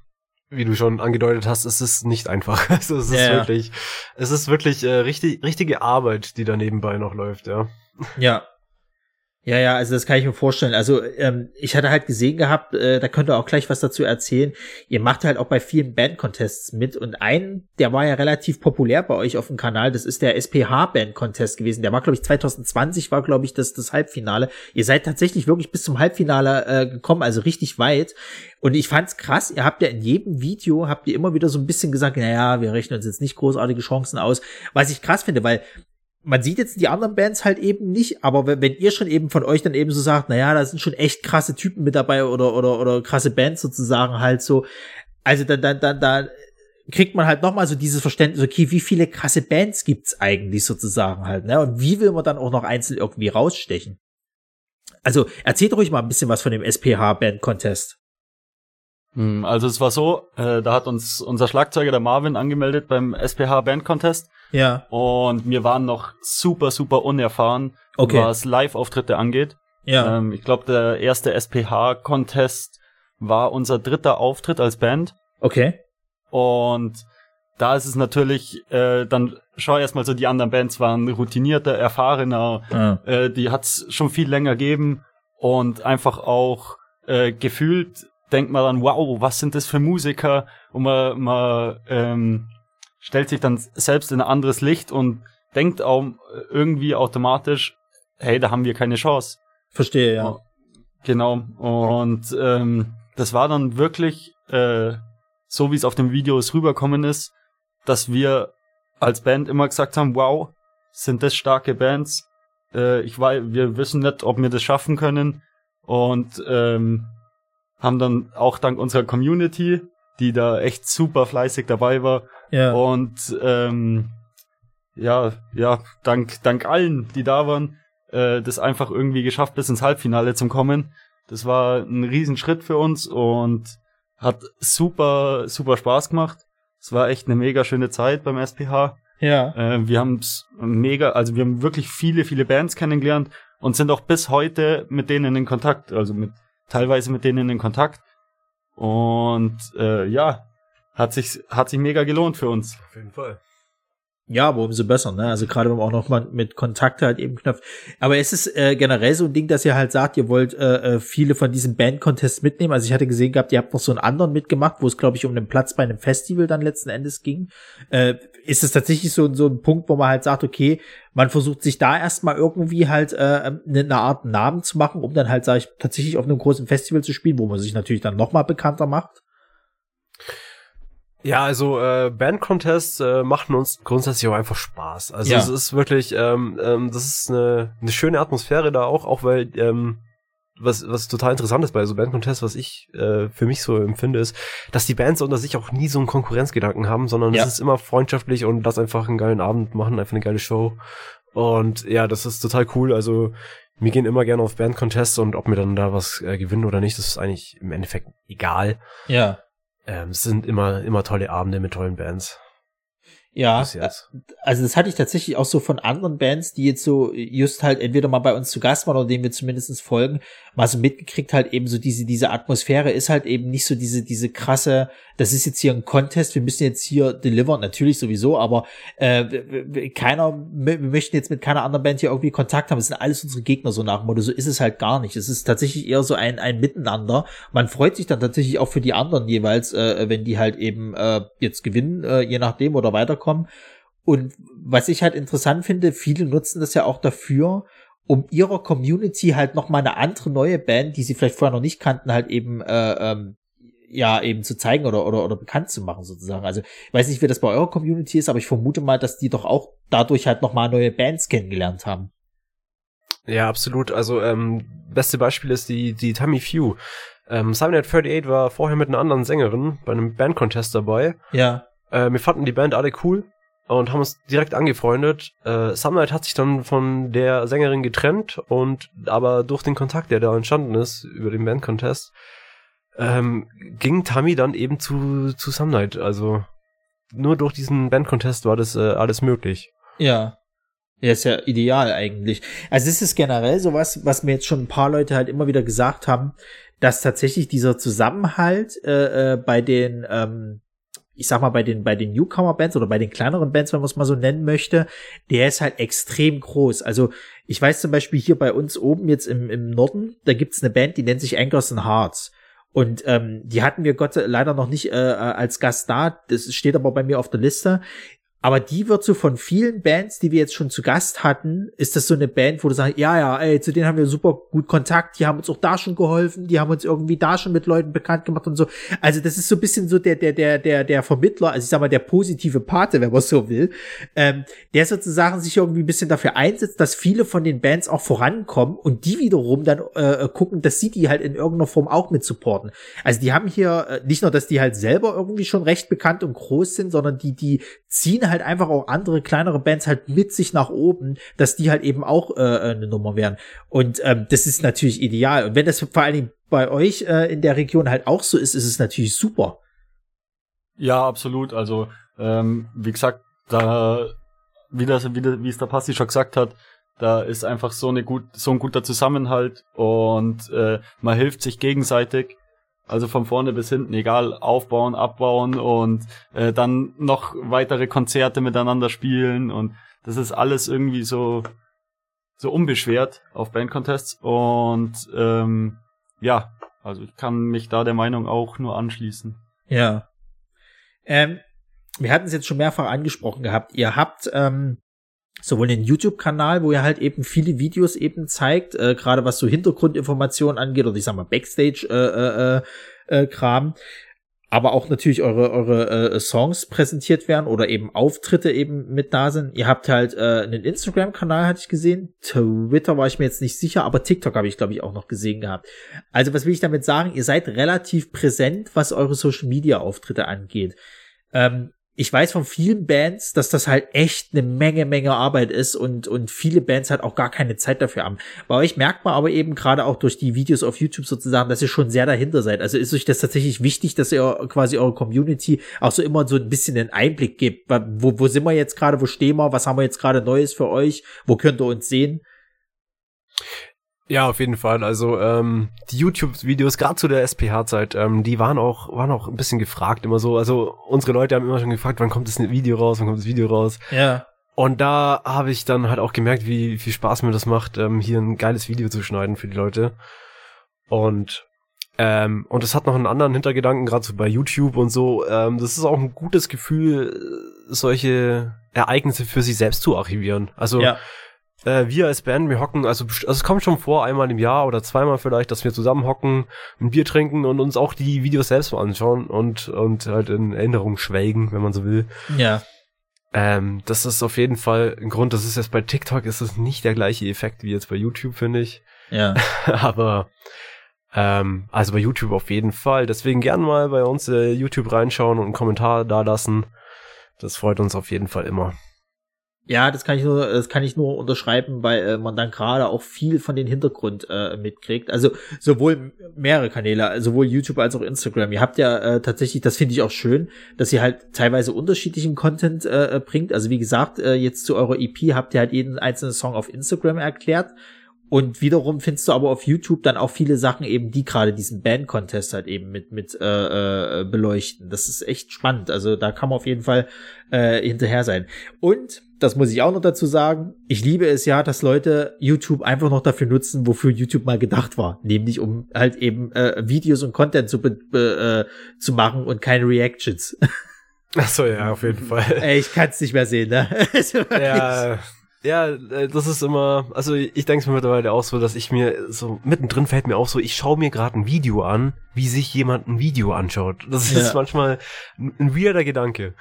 wie du schon angedeutet hast, es ist nicht einfach. Also es ist ja, wirklich, es ist wirklich äh, richtig, richtige Arbeit, die da nebenbei noch läuft, ja. Ja, ja, ja, also das kann ich mir vorstellen. Also ähm, ich hatte halt gesehen gehabt, äh, da könnt ihr auch gleich was dazu erzählen. Ihr macht halt auch bei vielen Band-Contests mit und ein, der war ja relativ populär bei euch auf dem Kanal, das ist der SPH-Band-Contest gewesen. Der war, glaube ich, 2020 war, glaube ich, das, das Halbfinale. Ihr seid tatsächlich wirklich bis zum Halbfinale äh, gekommen, also richtig weit. Und ich fand's krass, ihr habt ja in jedem Video, habt ihr immer wieder so ein bisschen gesagt, naja, wir rechnen uns jetzt nicht großartige Chancen aus. Was ich krass finde, weil man sieht jetzt die anderen Bands halt eben nicht, aber wenn, wenn ihr schon eben von euch dann eben so sagt, naja, da sind schon echt krasse Typen mit dabei oder, oder, oder krasse Bands sozusagen halt so, also dann, dann, dann, da kriegt man halt nochmal so dieses Verständnis, okay, wie viele krasse Bands gibt's eigentlich sozusagen halt, ne? Und wie will man dann auch noch einzeln irgendwie rausstechen? Also erzählt ruhig mal ein bisschen was von dem SPH Band Contest. Hm, also es war so, äh, da hat uns unser Schlagzeuger der Marvin angemeldet beim SPH Band Contest ja. Und wir waren noch super, super unerfahren, okay. was Live-Auftritte angeht. Ja. Ähm, ich glaube, der erste SPH-Contest war unser dritter Auftritt als Band. Okay. Und da ist es natürlich, äh, dann schau erstmal so, die anderen Bands waren routinierter, erfahrener, ja. äh, die hat's schon viel länger gegeben und einfach auch äh, gefühlt denkt man dann, wow, was sind das für Musiker? Und man, man ähm, stellt sich dann selbst in ein anderes Licht und denkt auch irgendwie automatisch, hey, da haben wir keine Chance. Verstehe, ja. Genau. Und ähm, das war dann wirklich äh, so, wie es auf dem Videos rüberkommen ist, dass wir als Band immer gesagt haben, wow, sind das starke Bands. Äh, ich weiß, wir wissen nicht, ob wir das schaffen können. Und ähm, haben dann auch dank unserer Community, die da echt super fleißig dabei war, ja. Und ähm, ja, ja, dank, dank allen, die da waren, äh, das einfach irgendwie geschafft, bis ins Halbfinale zu kommen. Das war ein Riesenschritt für uns und hat super, super Spaß gemacht. Es war echt eine mega schöne Zeit beim SPH. Ja. Äh, wir haben mega, also wir haben wirklich viele, viele Bands kennengelernt und sind auch bis heute mit denen in Kontakt, also mit teilweise mit denen in Kontakt. Und äh, ja, hat sich, hat sich mega gelohnt für uns. Auf jeden Fall. Ja, aber umso besser, ne? Also gerade wenn man auch noch mal mit Kontakte halt eben knöpft. Aber es ist äh, generell so ein Ding, dass ihr halt sagt, ihr wollt äh, äh, viele von diesen Band-Contests mitnehmen. Also ich hatte gesehen gehabt, ihr habt noch so einen anderen mitgemacht, wo es, glaube ich, um einen Platz bei einem Festival dann letzten Endes ging. Äh, ist es tatsächlich so, so ein Punkt, wo man halt sagt, okay, man versucht sich da erstmal irgendwie halt äh, eine Art Namen zu machen, um dann halt, sage ich, tatsächlich auf einem großen Festival zu spielen, wo man sich natürlich dann noch mal bekannter macht? Ja, also äh, Band-Contests äh, machen uns grundsätzlich auch einfach Spaß. Also ja. es ist wirklich, ähm, ähm, das ist eine, eine schöne Atmosphäre da auch, auch weil ähm, was, was total interessant ist bei so Band-Contests, was ich äh, für mich so empfinde, ist, dass die Bands unter sich auch nie so einen Konkurrenzgedanken haben, sondern ja. es ist immer freundschaftlich und lass einfach einen geilen Abend machen, einfach eine geile Show. Und ja, das ist total cool. Also wir gehen immer gerne auf Band-Contests und ob wir dann da was äh, gewinnen oder nicht, das ist eigentlich im Endeffekt egal. Ja ähm, es sind immer, immer tolle Abende mit tollen Bands. Ja, also das hatte ich tatsächlich auch so von anderen Bands, die jetzt so just halt entweder mal bei uns zu Gast waren oder denen wir zumindestens folgen, mal so mitgekriegt halt eben so diese, diese Atmosphäre ist halt eben nicht so diese, diese krasse, das ist jetzt hier ein Contest, wir müssen jetzt hier delivern, natürlich sowieso, aber äh, keiner, wir möchten jetzt mit keiner anderen Band hier irgendwie Kontakt haben, es sind alles unsere Gegner so nach dem Motto, so ist es halt gar nicht. Es ist tatsächlich eher so ein, ein Miteinander. Man freut sich dann tatsächlich auch für die anderen jeweils, äh, wenn die halt eben äh, jetzt gewinnen, äh, je nachdem oder weiterkommen. Und was ich halt interessant finde, viele nutzen das ja auch dafür, um ihrer Community halt noch mal eine andere neue Band, die sie vielleicht vorher noch nicht kannten, halt eben äh, ähm, ja eben zu zeigen oder oder oder bekannt zu machen sozusagen. Also ich weiß nicht, wie das bei eurer Community ist, aber ich vermute mal, dass die doch auch dadurch halt noch mal neue Bands kennengelernt haben. Ja, absolut. Also ähm, beste Beispiel ist die die Tammy Few. Ähm, Simon 38 war vorher mit einer anderen Sängerin bei einem Bandcontest dabei. Ja. Äh, wir fanden die Band alle cool und haben uns direkt angefreundet. Äh, Sunlight hat sich dann von der Sängerin getrennt und aber durch den Kontakt, der da entstanden ist über den Bandcontest, ähm, ging Tammy dann eben zu zu Sunlight. Also nur durch diesen Bandcontest war das äh, alles möglich. Ja. Ja, ist ja ideal eigentlich. Also es ist generell sowas, was mir jetzt schon ein paar Leute halt immer wieder gesagt haben, dass tatsächlich dieser Zusammenhalt äh, äh, bei den ähm, ich sag mal, bei den, bei den Newcomer-Bands oder bei den kleineren Bands, wenn man es mal so nennen möchte, der ist halt extrem groß. Also ich weiß zum Beispiel hier bei uns oben jetzt im, im Norden, da gibt's eine Band, die nennt sich Anchors and Hearts. Und ähm, die hatten wir Gott leider noch nicht äh, äh als Gast da. Das steht aber bei mir auf der Liste. Aber die wird so von vielen Bands, die wir jetzt schon zu Gast hatten, ist das so eine Band, wo du sagst, ja, ja, ey, zu denen haben wir super gut Kontakt, die haben uns auch da schon geholfen, die haben uns irgendwie da schon mit Leuten bekannt gemacht und so. Also das ist so ein bisschen so der, der, der, der, der Vermittler, also ich sag mal, der positive Pate, wenn man so will, ähm, der sozusagen sich irgendwie ein bisschen dafür einsetzt, dass viele von den Bands auch vorankommen und die wiederum dann äh, gucken, dass sie die halt in irgendeiner Form auch mit supporten. Also die haben hier äh, nicht nur, dass die halt selber irgendwie schon recht bekannt und groß sind, sondern die, die ziehen halt einfach auch andere kleinere Bands halt mit sich nach oben, dass die halt eben auch äh, eine Nummer werden. Und ähm, das ist natürlich ideal. Und wenn das vor allen Dingen bei euch äh, in der Region halt auch so ist, ist es natürlich super. Ja, absolut. Also ähm, wie gesagt, da wie das wie, wie es der Passi schon gesagt hat, da ist einfach so eine gut so ein guter Zusammenhalt und äh, man hilft sich gegenseitig also von vorne bis hinten, egal, aufbauen, abbauen und äh, dann noch weitere Konzerte miteinander spielen und das ist alles irgendwie so so unbeschwert auf Bandcontests und ähm, ja, also ich kann mich da der Meinung auch nur anschließen. Ja. Ähm, wir hatten es jetzt schon mehrfach angesprochen gehabt. Ihr habt ähm, sowohl den YouTube-Kanal, wo ihr halt eben viele Videos eben zeigt, äh, gerade was so Hintergrundinformationen angeht oder ich sag mal Backstage-Kram, äh, äh, äh, Kram, aber auch natürlich eure eure äh, Songs präsentiert werden oder eben Auftritte eben mit da sind. Ihr habt halt äh, einen Instagram-Kanal, hatte ich gesehen. Twitter war ich mir jetzt nicht sicher, aber TikTok habe ich glaube ich auch noch gesehen gehabt. Also was will ich damit sagen? Ihr seid relativ präsent, was eure Social-Media-Auftritte angeht. Ähm, ich weiß von vielen Bands, dass das halt echt eine Menge, Menge Arbeit ist und, und viele Bands halt auch gar keine Zeit dafür haben. Bei euch merkt man aber eben gerade auch durch die Videos auf YouTube sozusagen, dass ihr schon sehr dahinter seid. Also ist euch das tatsächlich wichtig, dass ihr quasi eure Community auch so immer so ein bisschen den Einblick gebt. Wo, wo sind wir jetzt gerade? Wo stehen wir? Was haben wir jetzt gerade Neues für euch? Wo könnt ihr uns sehen? Ja, auf jeden Fall. Also ähm, die YouTube-Videos, gerade zu der SPH-Zeit, ähm, die waren auch, waren auch ein bisschen gefragt, immer so. Also unsere Leute haben immer schon gefragt, wann kommt das Video raus, wann kommt das Video raus. Ja. Und da habe ich dann halt auch gemerkt, wie viel Spaß mir das macht, ähm, hier ein geiles Video zu schneiden für die Leute. Und ähm, und es hat noch einen anderen Hintergedanken, gerade so bei YouTube und so. Ähm, das ist auch ein gutes Gefühl, solche Ereignisse für sich selbst zu archivieren. Also ja äh, wir als Band, wir hocken, also, also es kommt schon vor, einmal im Jahr oder zweimal vielleicht, dass wir zusammen hocken, ein Bier trinken und uns auch die Videos selbst mal anschauen und, und halt in Erinnerung schwelgen, wenn man so will. Ja. Ähm, das ist auf jeden Fall ein Grund, das ist jetzt bei TikTok ist es nicht der gleiche Effekt wie jetzt bei YouTube, finde ich. Ja. Aber ähm, also bei YouTube auf jeden Fall. Deswegen gern mal bei uns äh, YouTube reinschauen und einen Kommentar da lassen. Das freut uns auf jeden Fall immer. Ja, das kann ich nur, das kann ich nur unterschreiben, weil äh, man dann gerade auch viel von den Hintergrund äh, mitkriegt. Also sowohl mehrere Kanäle, sowohl YouTube als auch Instagram. Ihr habt ja äh, tatsächlich, das finde ich auch schön, dass ihr halt teilweise unterschiedlichen Content äh, bringt. Also wie gesagt, äh, jetzt zu eurer EP habt ihr halt jeden einzelnen Song auf Instagram erklärt. Und wiederum findest du aber auf YouTube dann auch viele Sachen eben, die gerade diesen Band-Contest halt eben mit, mit äh, äh, beleuchten. Das ist echt spannend. Also da kann man auf jeden Fall äh, hinterher sein. Und, das muss ich auch noch dazu sagen, ich liebe es ja, dass Leute YouTube einfach noch dafür nutzen, wofür YouTube mal gedacht war. Nämlich um halt eben äh, Videos und Content zu, äh, zu machen und keine Reactions. Ach so, ja, auf jeden Fall. Ey, ich kann es nicht mehr sehen, ne? ja, ja, äh, das ist immer, also ich denke es mir mittlerweile auch so, dass ich mir so mittendrin fällt mir auch so, ich schaue mir gerade ein Video an, wie sich jemand ein Video anschaut. Das ist ja. manchmal ein weirder Gedanke.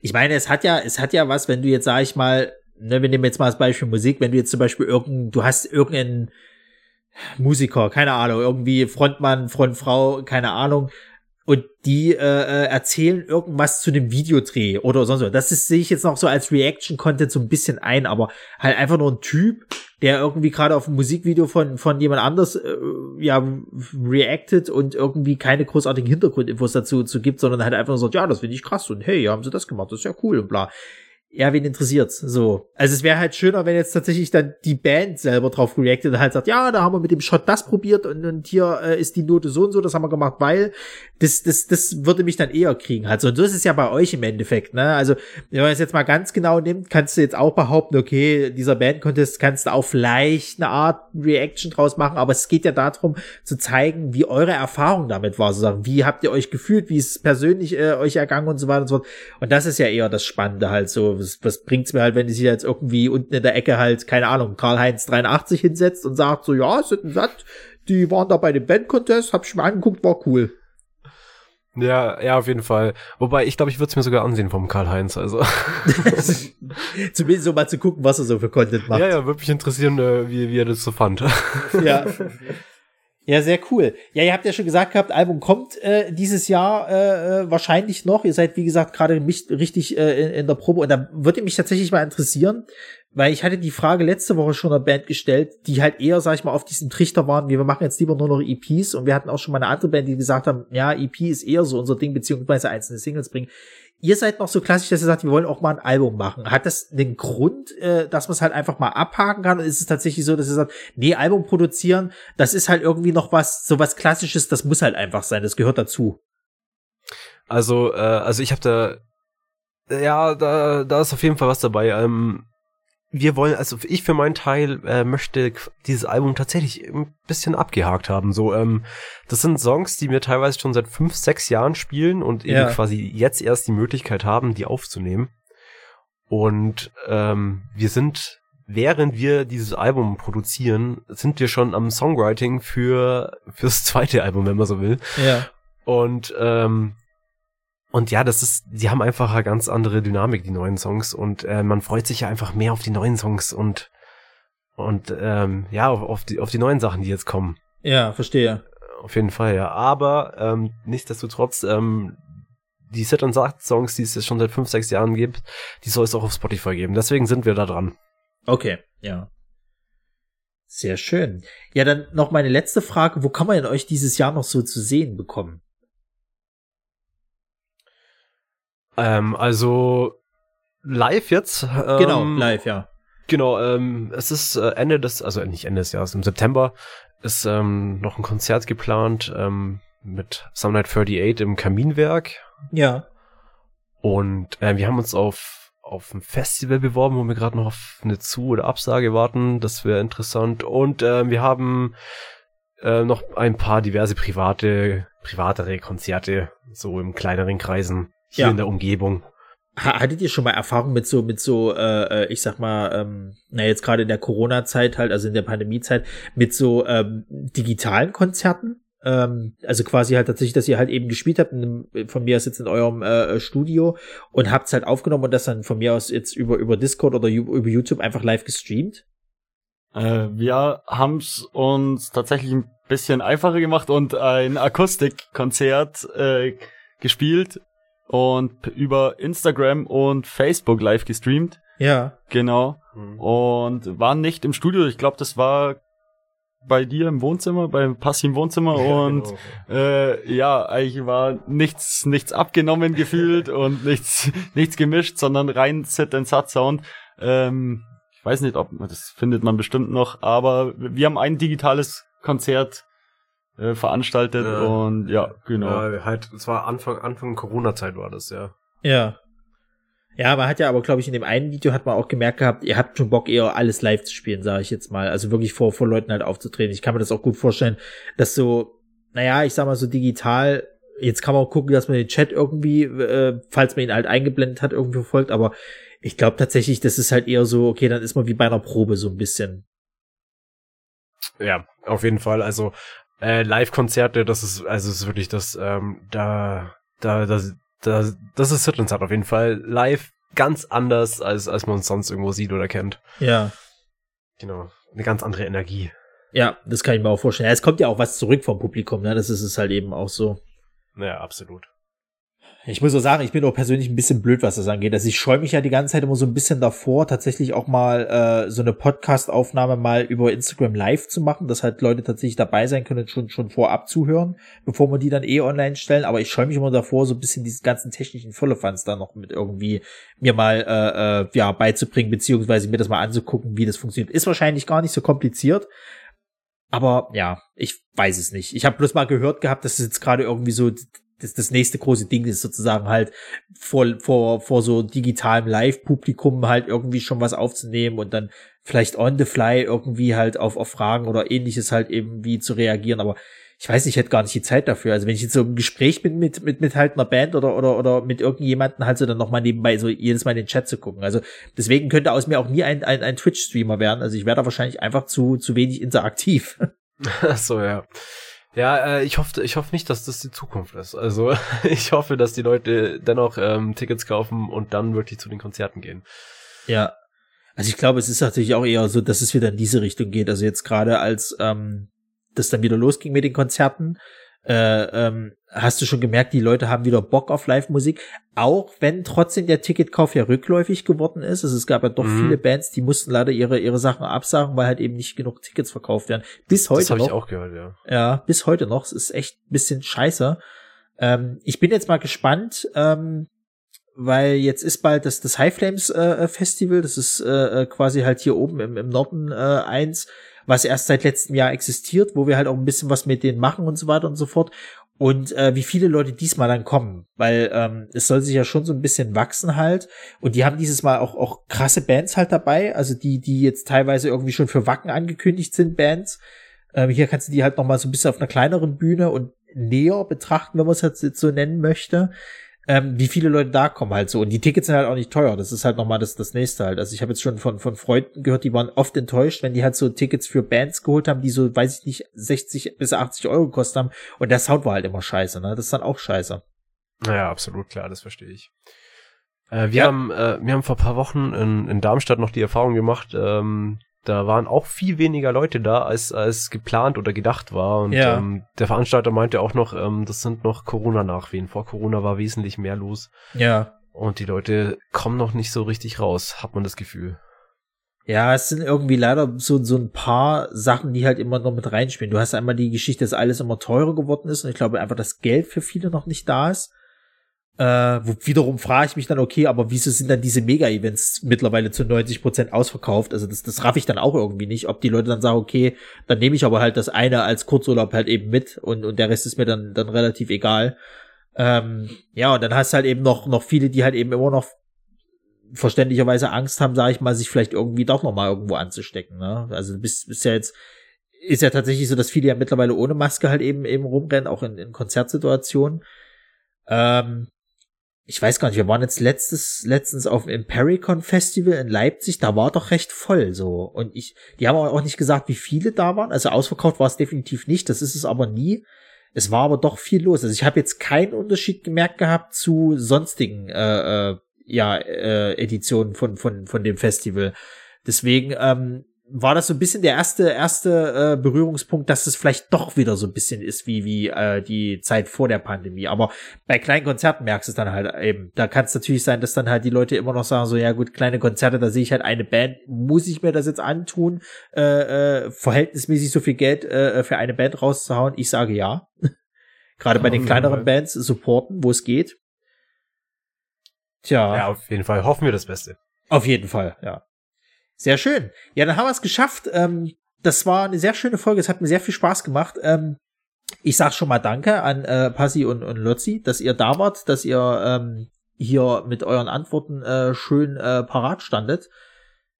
Ich meine, es hat ja, es hat ja was, wenn du jetzt, sag ich mal, ne, wir nehmen jetzt mal als Beispiel Musik, wenn du jetzt zum Beispiel irgendein, du hast irgendeinen Musiker, keine Ahnung, irgendwie Frontmann, Frontfrau, keine Ahnung, und die äh, äh, erzählen irgendwas zu dem Videodreh oder sonst was. Das ist, sehe ich jetzt noch so als Reaction-Content so ein bisschen ein, aber halt einfach nur ein Typ, der irgendwie gerade auf ein Musikvideo von, von jemand anders äh, ja reactet und irgendwie keine großartigen Hintergrundinfos dazu zu gibt, sondern halt einfach nur sagt, ja, das finde ich krass und hey, haben sie das gemacht, das ist ja cool und bla ja, wen interessiert's? So. Also es wäre halt schöner, wenn jetzt tatsächlich dann die Band selber drauf reactet und halt sagt, ja, da haben wir mit dem Shot das probiert und, und hier äh, ist die Note so und so, das haben wir gemacht, weil das, das, das würde mich dann eher kriegen halt so. Und so ist es ja bei euch im Endeffekt, ne? Also, wenn man es jetzt mal ganz genau nimmt, kannst du jetzt auch behaupten, okay, dieser Band-Contest kannst du auch vielleicht eine Art Reaction draus machen, aber es geht ja darum, zu zeigen, wie eure Erfahrung damit war, sozusagen. Wie habt ihr euch gefühlt, wie ist es persönlich äh, euch ergangen und so weiter und so fort. Und das ist ja eher das Spannende halt so was, was bringt's mir halt, wenn ich jetzt irgendwie unten in der Ecke halt, keine Ahnung, Karl-Heinz 83 hinsetzt und sagt so, ja, sind satt, die waren da bei dem Band-Contest, hab ich mir angeguckt, war cool. Ja, ja, auf jeden Fall. Wobei, ich glaube, ich würde es mir sogar ansehen vom Karl-Heinz, also. Zumindest so mal zu gucken, was er so für Content macht. Ja, ja, würde mich interessieren, äh, wie, wie er das so fand. ja. Ja, sehr cool. Ja, ihr habt ja schon gesagt gehabt, Album kommt äh, dieses Jahr äh, äh wahrscheinlich noch. Ihr seid, wie gesagt, gerade richtig äh, in, in, der Probe. Und da würde mich tatsächlich mal interessieren, weil ich hatte die Frage letzte Woche schon einer Band gestellt, die halt eher, sag ich mal, auf diesem Trichter waren, wir machen jetzt lieber nur noch EPs. Und wir hatten auch schon mal eine andere Band, die gesagt haben, ja, EP ist eher so unser Ding, beziehungsweise einzelne Singles bringen ihr seid noch so klassisch, dass ihr sagt, wir wollen auch mal ein Album machen. Hat das den Grund, äh, dass man es halt einfach mal abhaken kann? Und ist es tatsächlich so, dass ihr sagt, nee, Album produzieren, das ist halt irgendwie noch was, so was Klassisches, das muss halt einfach sein, das gehört dazu. Also, äh, also ich habe da, ja, da, da ist auf jeden Fall was dabei. Ähm, wir wollen, also ich für meinen Teil äh, möchte dieses Album tatsächlich ein bisschen abgehakt haben. So, ähm, das sind Songs, die wir teilweise schon seit fünf, sechs Jahren spielen und ja. eben quasi jetzt erst die Möglichkeit haben, die aufzunehmen. Und ähm, wir sind, während wir dieses Album produzieren, sind wir schon am Songwriting für fürs zweite Album, wenn man so will. Ja. Und ähm, und ja, das ist, die haben einfach eine ganz andere Dynamik, die neuen Songs. Und äh, man freut sich ja einfach mehr auf die neuen Songs und und ähm, ja, auf, auf, die, auf die neuen Sachen, die jetzt kommen. Ja, verstehe. Auf jeden Fall, ja. Aber ähm, nichtsdestotrotz, ähm, die Set und Sagt Songs, die es jetzt schon seit fünf, sechs Jahren gibt, die soll es auch auf Spotify geben. Deswegen sind wir da dran. Okay, ja. Sehr schön. Ja, dann noch meine letzte Frage. Wo kann man denn euch dieses Jahr noch so zu sehen bekommen? Ähm, also live jetzt. Ähm, genau, live, ja. Genau, ähm, es ist äh, Ende des, also nicht Ende des Jahres, im September ist ähm, noch ein Konzert geplant ähm, mit Some Night 38 im Kaminwerk. Ja. Und äh, wir haben uns auf auf ein Festival beworben, wo wir gerade noch auf eine Zu- oder Absage warten. Das wäre interessant. Und äh, wir haben äh, noch ein paar diverse private, privatere Konzerte, so im kleineren Kreisen hier ja. in der Umgebung. Hattet ihr schon mal Erfahrung mit so, mit so, äh, äh, ich sag mal, ähm, na jetzt gerade in der Corona-Zeit halt, also in der Pandemie-Zeit, mit so ähm, digitalen Konzerten? Ähm, also quasi halt tatsächlich, dass ihr halt eben gespielt habt, in, von mir aus jetzt in eurem äh, Studio und habt's halt aufgenommen und das dann von mir aus jetzt über, über Discord oder über YouTube einfach live gestreamt? Äh, wir haben's uns tatsächlich ein bisschen einfacher gemacht und ein Akustikkonzert äh, gespielt und über Instagram und Facebook live gestreamt. Ja. Genau. Mhm. Und waren nicht im Studio. Ich glaube, das war bei dir im Wohnzimmer, beim Passi im Wohnzimmer und Genau. äh, ja, eigentlich war nichts, nichts abgenommen gefühlt und nichts, nichts gemischt, sondern rein Sit and Sat Sound. Ähm, ich weiß nicht, ob das findet man bestimmt noch, aber wir haben ein digitales Konzert äh, veranstaltet Ja. und ja, genau. Ja, halt, es war Anfang, Anfang Corona-Zeit war das, ja. Ja. Ja, man hat ja aber, glaube ich, in dem einen Video hat man auch gemerkt gehabt, ihr habt schon Bock, eher alles live zu spielen, sage ich jetzt mal. Also wirklich vor, vor Leuten halt aufzutreten. Ich kann mir das auch gut vorstellen, dass so, naja, ich sag mal so digital, jetzt kann man auch gucken, dass man den Chat irgendwie, äh, falls man ihn halt eingeblendet hat, irgendwie verfolgt, aber ich glaube tatsächlich, das ist halt eher so, okay, dann ist man wie bei einer Probe so ein bisschen. Ja, auf jeden Fall. Also äh, Live-Konzerte, das ist, also es ist wirklich das, ähm, da, da, das, da, das ist Sit Sat auf jeden Fall. Live ganz anders, als, als man es sonst irgendwo sieht oder kennt. Ja. Genau. Eine ganz andere Energie. Ja, das kann ich mir auch vorstellen. Ja, es kommt ja auch was zurück vom Publikum, ne? Das ist es halt eben auch so. Ja, absolut. Ich muss auch sagen, ich bin auch persönlich ein bisschen blöd, was das angeht. Also ich scheue mich ja die ganze Zeit immer so ein bisschen davor, tatsächlich auch mal äh, so eine Podcast-Aufnahme mal über Instagram live zu machen, dass halt Leute tatsächlich dabei sein können, schon schon vorab zuhören, bevor wir die dann eh online stellen. Aber ich scheue mich immer davor, so ein bisschen diesen ganzen technischen Firlefanz da noch mit irgendwie mir mal äh, äh, ja beizubringen, beziehungsweise mir das mal anzugucken, wie das funktioniert. Ist wahrscheinlich gar nicht so kompliziert. Aber ja, ich weiß es nicht. Ich habe bloß mal gehört gehabt, dass es jetzt gerade irgendwie so das, das nächste große Ding ist, sozusagen halt vor, vor, vor so digitalem Live-Publikum halt irgendwie schon was aufzunehmen und dann vielleicht on the fly irgendwie halt auf, auf Fragen oder ähnliches halt eben wie zu reagieren. Aber ich weiß, ich hätte gar nicht die Zeit dafür. Also wenn ich jetzt so im Gespräch bin mit, mit, mit halt einer Band oder, oder, oder mit irgendjemanden halt so dann nochmal nebenbei so jedes Mal in den Chat zu gucken. Also deswegen könnte aus mir auch nie ein, ein, ein Twitch-Streamer werden. Also ich wäre da wahrscheinlich einfach zu, zu wenig interaktiv. Ach so, ja. Ja, äh, ich hoffe, ich hoffe nicht, dass das die Zukunft ist. Also ich hoffe, dass die Leute dennoch ähm, Tickets kaufen und dann wirklich zu den Konzerten gehen. Ja. Also ich glaube, es ist natürlich auch eher so, dass es wieder in diese Richtung geht. Also jetzt gerade als ähm, das dann wieder losging mit den Konzerten, äh, ähm, hast du schon gemerkt, die Leute haben wieder Bock auf Live-Musik, auch wenn trotzdem der Ticketkauf ja rückläufig geworden ist. Also es gab ja doch Mhm. viele Bands, die mussten leider ihre ihre Sachen absagen, weil halt eben nicht genug Tickets verkauft werden. Bis heute das habe noch. ich auch gehört, ja. Ja, bis heute noch. Es ist echt ein bisschen scheiße. Ähm, ich bin jetzt mal gespannt, ähm, weil jetzt ist bald das, das High Flames äh, Festival. Das ist äh, äh, quasi halt hier oben im, im Norden äh, eins, was erst seit letztem Jahr existiert, wo wir halt auch ein bisschen was mit denen machen und so weiter und so fort. Und äh, wie viele Leute diesmal dann kommen, weil ähm, es soll sich ja schon so ein bisschen wachsen halt. Und die haben dieses Mal auch, auch krasse Bands halt dabei, also die, die jetzt teilweise irgendwie schon für Wacken angekündigt sind, Bands. Ähm, hier kannst du die halt noch mal so ein bisschen auf einer kleineren Bühne und näher betrachten, wenn man es jetzt so nennen möchte. Ähm, wie viele Leute da kommen halt so. Und die Tickets sind halt auch nicht teuer. Das ist halt noch mal das, das nächste halt. Also ich habe jetzt schon von, von Freunden gehört, die waren oft enttäuscht, wenn die halt so Tickets für Bands geholt haben, die so, weiß ich nicht, 60 bis 80 Euro gekostet haben. Und der Sound war halt immer scheiße, ne? Das ist dann auch scheiße. Naja, absolut klar, das verstehe ich. Äh, wir, Ja. haben, äh, wir haben vor ein paar Wochen in, in Darmstadt noch die Erfahrung gemacht, ähm, da waren auch viel weniger Leute da, als, als geplant oder gedacht war. Und Ja. ähm, der Veranstalter meinte auch noch, ähm, das sind noch Corona-Nachwehen. Vor Corona war wesentlich mehr los. Ja. Und die Leute kommen noch nicht so richtig raus, hat man das Gefühl. Ja, es sind irgendwie leider so, so ein paar Sachen, die halt immer noch mit reinspielen. Du hast einmal die Geschichte, dass alles immer teurer geworden ist und ich glaube einfach, dass Geld für viele noch nicht da ist. Äh, wo wiederum frage ich mich dann, okay, aber wieso sind dann diese Mega-Events mittlerweile zu 90 Prozent ausverkauft? Also das, das raff ich dann auch irgendwie nicht, ob die Leute dann sagen, okay, dann nehme ich aber halt das eine als Kurzurlaub halt eben mit und, und der Rest ist mir dann, dann relativ egal. Ähm, ja, und dann hast du halt eben noch, noch viele, die halt eben immer noch verständlicherweise Angst haben, sage ich mal, sich vielleicht irgendwie doch noch mal irgendwo anzustecken. Ne? Also bis, bis ja jetzt ist ja tatsächlich so, dass viele ja mittlerweile ohne Maske halt eben eben rumrennen, auch in, in Konzertsituationen. Ähm, ich weiß gar nicht, wir waren jetzt letztes, letztens auf dem Impericon Festival in Leipzig, da war doch recht voll so. Und ich, die haben auch nicht gesagt, wie viele da waren. Also ausverkauft war es definitiv nicht, das ist es aber nie. Es war aber doch viel los. Also ich habe jetzt keinen Unterschied gemerkt gehabt zu sonstigen äh, äh, ja, äh, Editionen von, von, von dem Festival. Deswegen, ähm, war das so ein bisschen der erste erste äh, Berührungspunkt, dass es vielleicht doch wieder so ein bisschen ist wie wie äh, die Zeit vor der Pandemie. Aber bei kleinen Konzerten merkst du es dann halt eben. Da kann es natürlich sein, dass dann halt die Leute immer noch sagen so ja gut kleine Konzerte, da sehe ich halt eine Band, muss ich mir das jetzt antun, äh, äh, verhältnismäßig so viel Geld äh, für eine Band rauszuhauen? Ich sage ja. Gerade bei den kleineren Bands supporten, wo es geht. Tja. Ja, auf jeden Fall. Hoffen wir das Beste. Auf jeden Fall, ja. Sehr schön. Ja, dann haben wir es geschafft. Ähm, das war eine sehr schöne Folge. Es hat mir sehr viel Spaß gemacht. Ähm, ich sag schon mal Danke an äh, Passi und, und Lotzi, dass ihr da wart, dass ihr ähm, hier mit euren Antworten äh, schön äh, parat standet.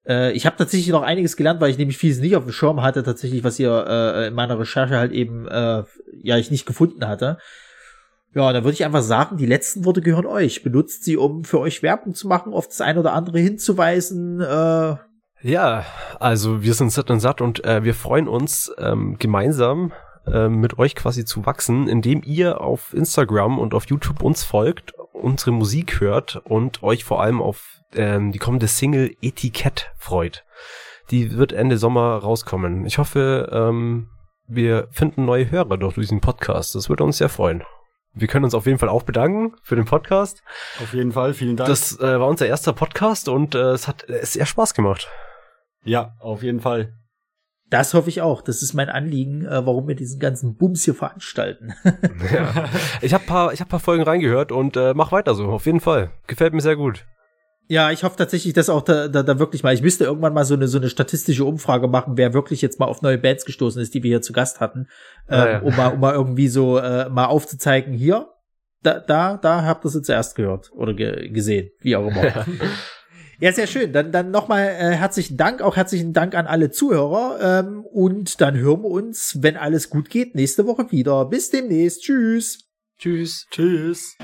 Äh, ich habe tatsächlich noch einiges gelernt, weil ich nämlich vieles nicht auf dem Schirm hatte, tatsächlich, was ihr äh, in meiner Recherche halt eben, äh, ja, ich nicht gefunden hatte. Ja, dann würde ich einfach sagen, die letzten Worte gehören euch. Benutzt sie, um für euch Werbung zu machen, auf das ein oder andere hinzuweisen. Äh ja, also wir sind satt und satt und äh, wir freuen uns ähm, gemeinsam äh, mit euch quasi zu wachsen, indem ihr auf Instagram und auf YouTube uns folgt, unsere Musik hört und euch vor allem auf ähm, die kommende Single Etikett freut. Die wird Ende Sommer rauskommen. Ich hoffe, ähm, wir finden neue Hörer durch diesen Podcast. Das würde uns sehr freuen. Wir können uns auf jeden Fall auch bedanken für den Podcast. Auf jeden Fall, vielen Dank. Das äh, war unser erster Podcast und äh, es hat äh, sehr Spaß gemacht. Ja, auf jeden Fall. Das hoffe ich auch. Das ist mein Anliegen, äh, warum wir diesen ganzen Bums hier veranstalten. ja. Ich habe paar, ich hab paar Folgen reingehört und äh, mach weiter so. Auf jeden Fall. Gefällt mir sehr gut. Ja, ich hoffe tatsächlich, dass auch da, da, da wirklich mal, ich müsste irgendwann mal so eine, so eine statistische Umfrage machen, wer wirklich jetzt mal auf neue Bands gestoßen ist, die wir hier zu Gast hatten, ähm, ah, ja. um, mal, um mal irgendwie so äh, mal aufzuzeigen, hier, da, da, da habt ihr es zuerst gehört oder ge gesehen, wie auch immer. Ja. sehr schön. Dann, dann nochmal äh, herzlichen Dank, auch herzlichen Dank an alle Zuhörer. Ähm, und dann hören wir uns, wenn alles gut geht, nächste Woche wieder. Bis demnächst. Tschüss. Tschüss. Tschüss.